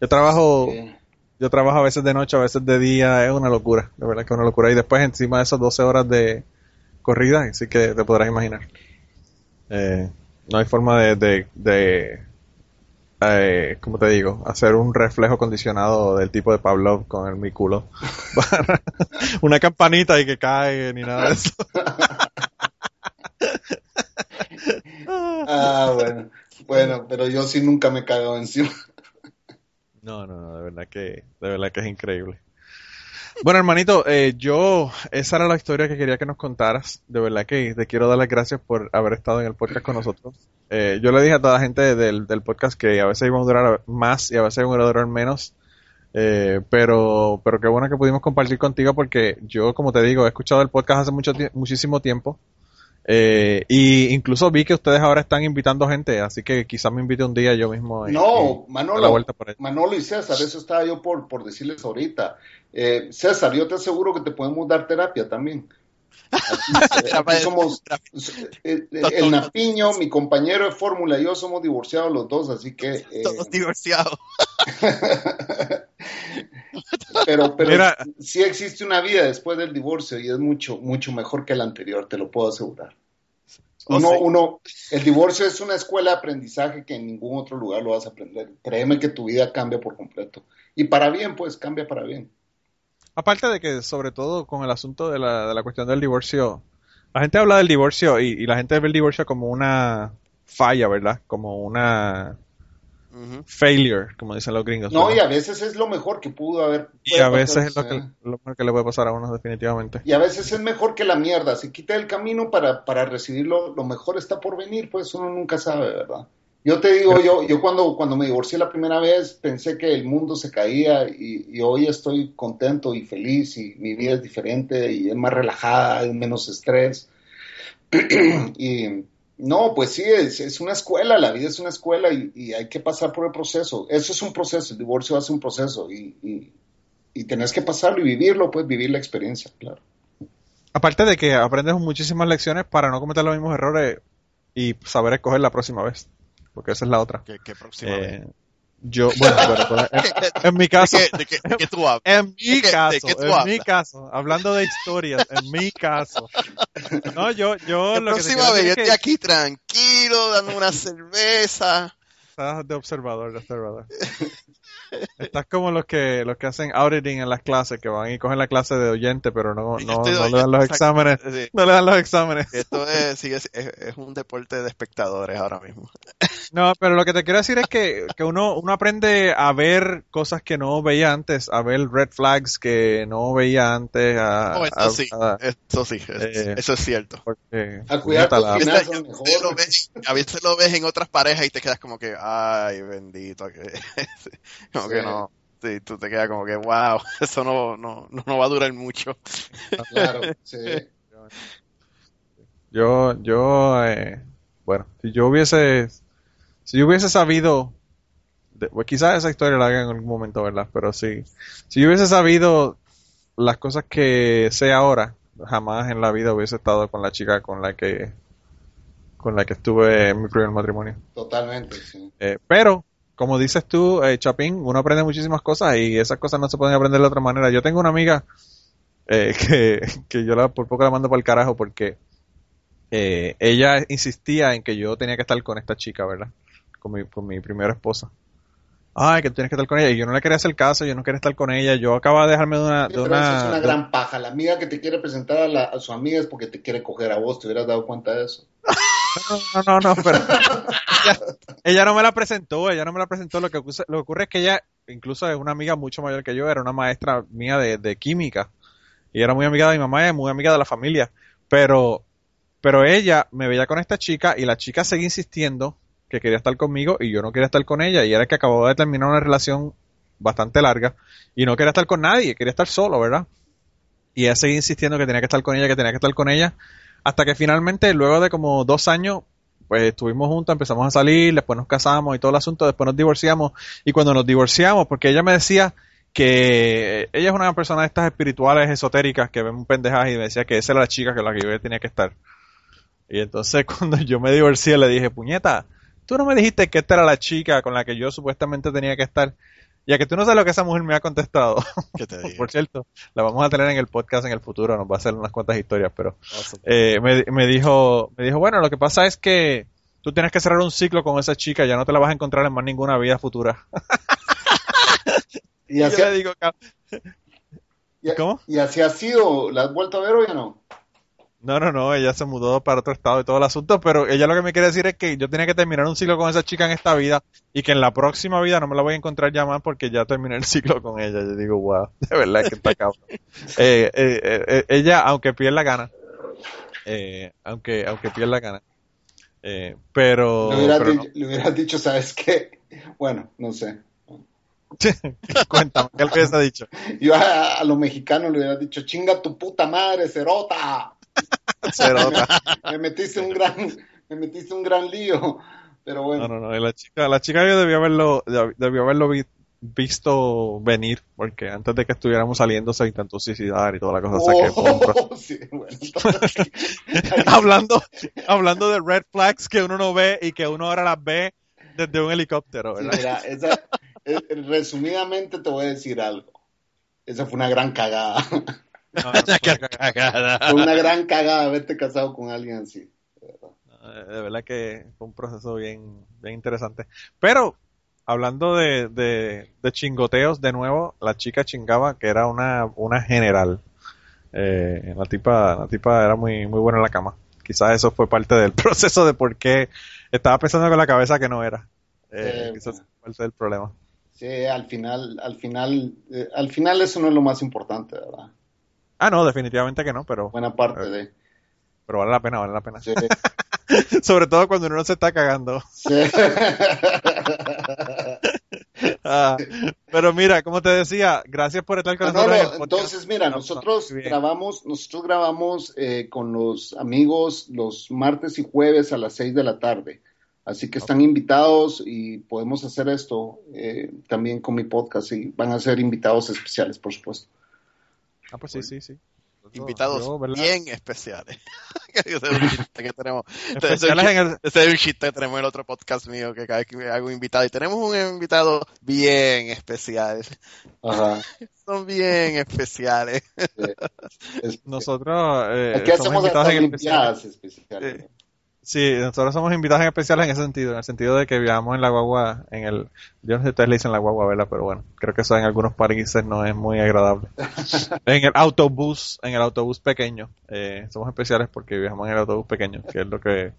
Yo trabajo, eh, yo trabajo a veces de noche, a veces de día, es una locura, de verdad que es una locura. Y después encima de esas 12 horas de corrida, así que te podrás imaginar. Eh, no hay forma de, de, de eh, ¿cómo te digo? Hacer un reflejo condicionado del tipo de Pavlov con el mi culo. Una campanita y que cae ni nada de eso. ah, bueno. Bueno, pero yo sí nunca me he cagado encima. No, no, no, de verdad que, de verdad que es increíble. Bueno, hermanito, eh, yo, esa era la historia que quería que nos contaras. De verdad que te quiero dar las gracias por haber estado en el podcast con nosotros. Eh, yo le dije a toda la gente del, del podcast que a veces íbamos a durar más y a veces íbamos a durar menos. Eh, pero, pero qué bueno que pudimos compartir contigo porque yo, como te digo, he escuchado el podcast hace mucho muchísimo tiempo. Eh, y incluso vi que ustedes ahora están invitando gente, así que quizás me invite un día yo mismo. y- y No, dar la vuelta por. Manolo y César, eso estaba yo por, por decirles ahorita. Eh, César, yo te aseguro que te podemos dar terapia también. Eh, aquí somos eh, eh, el Napiño, mi compañero de fórmula y yo somos divorciados los dos, así que eh, Todos divorciados. pero, pero Mira. sí existe una vida después del divorcio y es mucho, mucho mejor que la anterior, te lo puedo asegurar. Oh, Uno, sí. uno, el divorcio es una escuela de aprendizaje que en ningún otro lugar lo vas a aprender. Créeme que tu vida cambia por completo. Y para bien, pues, cambia para bien. Aparte de que, sobre todo con el asunto de la, de la cuestión del divorcio, la gente habla del divorcio y, y la gente ve el divorcio como una falla, ¿verdad? Como una failure, como dicen los gringos. No, y a veces es lo mejor que pudo haber. Y a veces es lo que, lo mejor que le puede pasar a uno, definitivamente. Y a veces es mejor que la mierda. Se quita el camino para, para recibirlo. Lo mejor está por venir, pues uno nunca sabe, ¿verdad? Yo te digo, yo, yo cuando, cuando me divorcié la primera vez pensé que el mundo se caía y, y hoy estoy contento y feliz y mi vida es diferente y es más relajada, hay menos estrés. y no, pues sí, es, es una escuela, la vida es una escuela y, y hay que pasar por el proceso. Eso es un proceso, el divorcio hace un proceso y, y, y tenés que pasarlo y vivirlo, pues vivir la experiencia, claro. Aparte de que aprendes muchísimas lecciones para no cometer los mismos errores y saber escoger la próxima vez. Porque esa es la otra. ¿Qué, qué próxima Eh, yo, bueno, bueno, pues, en, en mi caso, ¿De qué, de qué- tú hablas? en mi ¿De qué- de caso, en mi caso, hablando de historias, en mi caso. No, yo, yo lo que próxima quiero vez yo estoy aquí tranquilo, dando una cerveza. Estás de observador, de observador. Estás como los que los que hacen auditing en las clases, que van y cogen la clase de oyente, pero no, no, no le dan los exámenes. Sí. No le dan los exámenes. Esto es, sigue, es, es un deporte de espectadores ahora mismo. No, pero lo que te quiero decir es que, que uno, uno aprende a ver cosas que no veía antes, a ver red flags que no veía antes. A, Oh, eso a- sí, a- eso sí, es- Eh, eso es cierto. porque, A cuidar la- finanzas A mejor. veces, lo ves, a veces lo ves en otras parejas y te quedas como que, ay, bendito, que, como Sí. que no. Sí, tú te quedas como que, wow, eso no, no, no, no va a durar mucho. Claro, sí. Yo, yo, eh, bueno, si yo hubiese, si yo hubiese sabido, de- pues quizás esa historia la haga en algún momento, ¿verdad? Pero sí, si yo hubiese sabido las cosas que sé ahora, jamás en la vida hubiese estado con la chica con la que, con la que estuve en mi primer matrimonio. Totalmente, sí. Eh, pero, como dices tú, eh, Chapín, uno aprende muchísimas cosas y esas cosas no se pueden aprender de otra manera. Yo tengo una amiga eh, que, que yo la, por poco la mando para el carajo porque eh, ella insistía en que yo tenía que estar con esta chica, ¿verdad? Con mi, con mi primera esposa. Ay, que tú tienes que estar con ella. Y yo no le quería hacer caso, yo no quería estar con ella. Yo acababa de dejarme de una... De Pero es una, una gran paja. La amiga que te quiere presentar a, la- a su amiga es porque te quiere coger a vos. ¿Te hubieras dado cuenta de eso? No, no, no, pero ella, ella no me la presentó, ella no me la presentó. Lo que, ocurre- lo que ocurre es que ella, incluso es una amiga mucho mayor que yo, era una maestra mía de, de química. Y era muy amiga de mi mamá y muy amiga de la familia. Pero, pero ella me veía con esta chica y la chica seguía insistiendo que quería estar conmigo y yo no quería estar con ella. Y era que acababa de terminar una relación bastante larga y no quería estar con nadie, quería estar solo, ¿verdad? Y ella seguía insistiendo que tenía que estar con ella, que tenía que estar con ella. Hasta que finalmente, luego de como dos años, pues estuvimos juntos, empezamos a salir, después nos casamos y todo el asunto, después nos divorciamos. Y cuando nos divorciamos, porque ella me decía que ella es una persona de estas espirituales esotéricas que ven pendejadas y me decía que esa era la chica con la que yo tenía que estar. Y entonces cuando yo me divorcié le dije, puñeta, tú no me dijiste que esta era la chica con la que yo supuestamente tenía que estar. Ya que tú no sabes lo que esa mujer me ha contestado. ¿Qué te digo? Por cierto, la vamos a tener en el podcast en el futuro, nos va a hacer unas cuantas historias, pero eh, me, me dijo, me dijo, bueno, lo que pasa es que tú tienes que cerrar un ciclo con esa chica, ya no te la vas a encontrar en más ninguna vida futura. Y Y así, yo le digo, "Cab- y- ¿cómo? y así ha sido. ¿La has vuelto a ver o ya no? No, no, no, ella se mudó para otro estado y todo el asunto, pero ella lo que me quiere decir es que yo tenía que terminar un ciclo con esa chica en esta vida y que en la próxima vida no me la voy a encontrar ya más porque ya terminé el ciclo con ella. Yo digo, wow, de verdad que está cabrón. Eh, eh, eh, ella, aunque pierda gana, eh, aunque, aunque pierda gana, eh, pero, le, hubieras pero dicho, le hubieras dicho, ¿sabes qué? Bueno, no sé. cuéntame, ¿qué le hubiese dicho? Yo a, a lo mexicano le hubiera dicho, chinga tu puta madre, cerota. Me metiste un gran, me metiste un gran lío. Pero bueno. No, no, no, y la chica, la chica yo debió haberlo, debió haberlo vi- visto venir, porque antes de que estuviéramos saliendo se intentó suicidar y toda la cosa, o sea. Oh, sí, bueno, entonces- hablando, hablando de red flags que uno no ve y que uno ahora las ve desde un helicóptero, Sí, ¿verdad? mira, esa- eh, resumidamente te voy a decir algo. Esa fue una gran cagada. No, no, fue una cagada. Fue una gran cagada haberte casado con alguien así. De verdad que fue un proceso bien, bien interesante. Pero, hablando de, de, de chingoteos, de nuevo, la chica chingaba que era una, una general. Eh, la tipa, la tipa era muy, muy buena en la cama. Quizás eso fue parte del proceso de por qué estaba pensando con la cabeza que no era. Eh, quizás bueno. fue parte del problema. Sí, al final, al final, eh, al final eso no es lo más importante, ¿verdad? Ah, no, definitivamente que no, pero, Buena parte de. pero vale la pena, vale la pena. Sí, Sobre todo cuando uno no se está cagando. sí. Ah, pero mira, como te decía, gracias por estar con nosotros. entonces mira, No, nosotros grabamos, nosotros grabamos eh, con los amigos los martes y jueves a las 6 de la tarde. Así que están invitados y podemos hacer esto eh, también con mi podcast y van a ser invitados especiales, por supuesto. Ah, pues sí, sí, sí. invitados bien especiales. ese es un chiste que tenemos. Ese es en el, Ese es un chiste que tenemos en el otro podcast mío, que cada vez que me hago un invitado, y tenemos un invitado bien especial. Ajá. Son bien especiales. Es- nosotros eh, somos invitados en especial. Olimpiadas especiales. Sí, nosotros somos invitados en especiales en ese sentido, en el sentido de que viajamos en la guagua, en el, yo no sé si ustedes le dicen la guagua, ¿verdad? Pero bueno, creo que eso en algunos países no es muy agradable. en el autobús, en el autobús pequeño, eh, somos especiales porque viajamos en el autobús pequeño, que es lo que,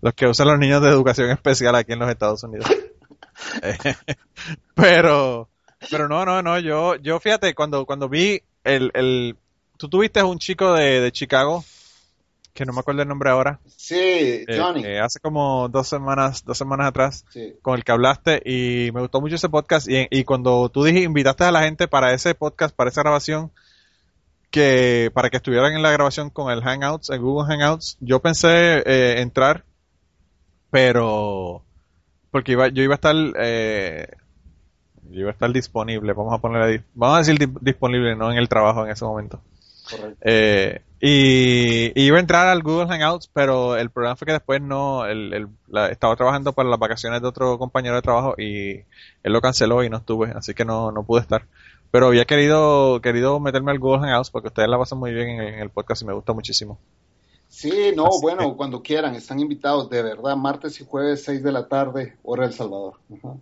los que usan los niños de educación especial aquí en los Estados Unidos. Eh, pero, pero no, no, no, yo, yo fíjate, cuando, cuando vi el, el, tú tuviste un chico de, de Chicago, que no me acuerdo el nombre ahora, Sí, eh, Johnny. eh, hace como dos semanas, dos semanas atrás, Sí. con el que hablaste y me gustó mucho ese podcast y, y cuando tú dijiste, invitaste a la gente para ese podcast, para esa grabación, que para que estuvieran en la grabación con el Hangouts, el Google Hangouts, yo pensé eh, entrar, pero porque iba, yo iba a estar eh, yo iba a estar disponible, vamos a ponerle, ahí- vamos a decir di- disponible, no en el trabajo en ese momento. Correcto. Eh, y, y iba a entrar al Google Hangouts, pero el problema fue que después no, el, el- la- estaba trabajando para las vacaciones de otro compañero de trabajo y él lo canceló y no estuve, así que no, no pude estar. Pero había querido, querido meterme al Google Hangouts porque ustedes la pasan muy bien en el, en el podcast y me gusta muchísimo. Sí, no, Así bueno, que- cuando quieran, están invitados, de verdad, martes y jueves, 6 de la tarde, hora del Salvador. Ajá.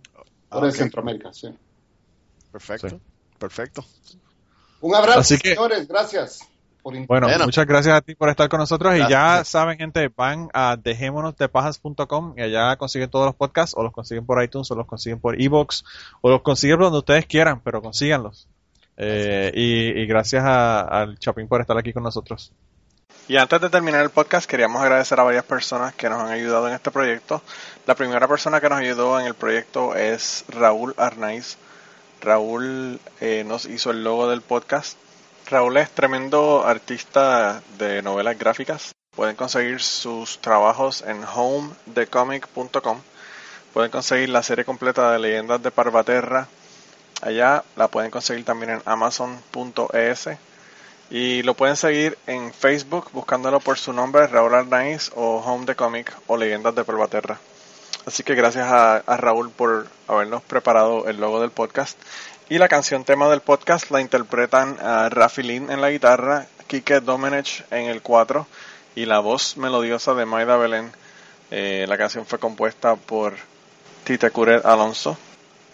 Hora de. Centroamérica, sí. Perfecto. Sí. Perfecto. Un abrazo, que- señores, gracias por Bueno, Bueno. muchas gracias a ti por estar con nosotros y ya saben gente, van a dejémonosdepajas.com y allá consiguen todos los podcasts o los consiguen por iTunes o los consiguen por Evox o los consiguen por donde ustedes quieran, pero consíganlos. Eh, y, y gracias a- al Chapín por estar aquí con nosotros. Y antes de terminar el podcast, queríamos agradecer a varias personas que nos han ayudado en este proyecto. La primera persona que nos ayudó en el proyecto es Raúl Arnaiz. Raúl eh, nos hizo el logo del podcast. Raúl es tremendo artista de novelas gráficas. Pueden conseguir sus trabajos en homedecomic.com. Pueden conseguir la serie completa de Leyendas de Parvaterra. Allá la pueden conseguir también en amazon.es. Y lo pueden seguir en Facebook buscándolo por su nombre, Raúl Arnaiz o Home the Comic o Leyendas de Pervaterra. Así que gracias a, a Raúl por habernos preparado el logo del podcast. Y la canción tema del podcast la interpretan a Rafi Lin en la guitarra, Kike Domenech en el 4 y la voz melodiosa de Maida Belén. Eh, la canción fue compuesta por Tite Curet Alonso.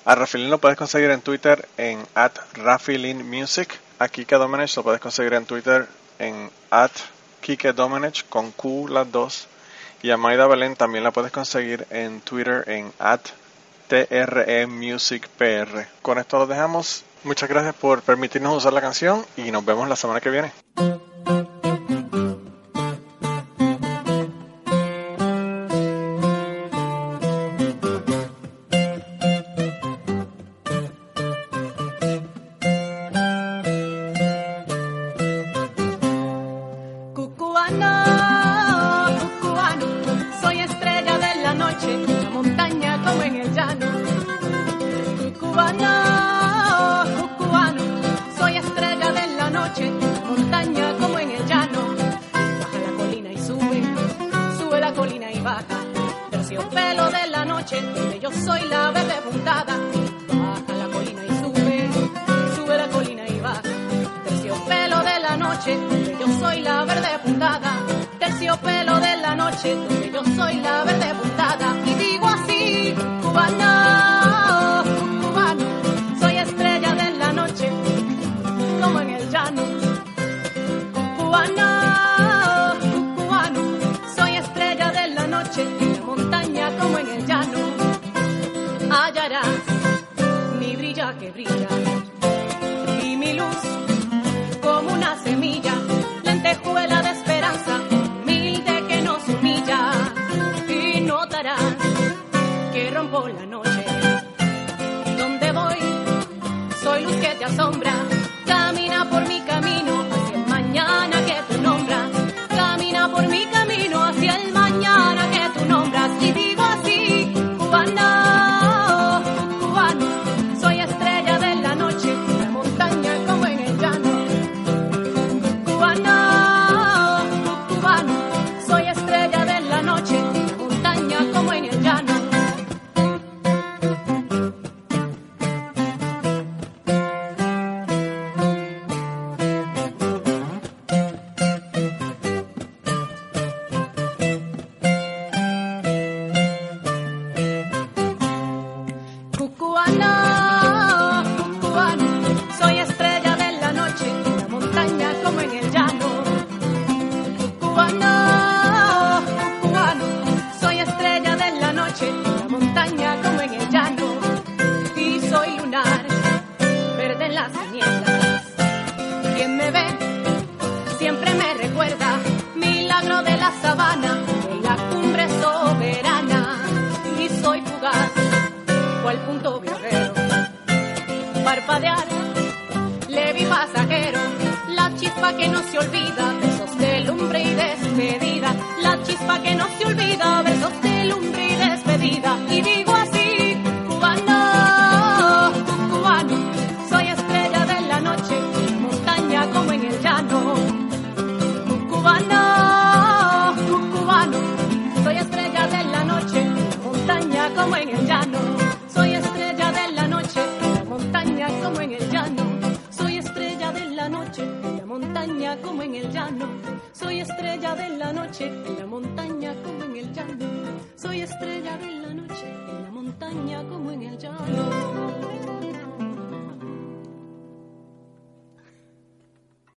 A Rafilin lo puedes conseguir en Twitter en at Rafilin Music. A Kike Domenech lo puedes conseguir en Twitter en at Kike Domenech con Q las dos. Y a Maida Belén también la puedes conseguir en Twitter en at TRE Music PR. Con esto lo dejamos. Muchas gracias por permitirnos usar la canción y nos vemos la semana que viene.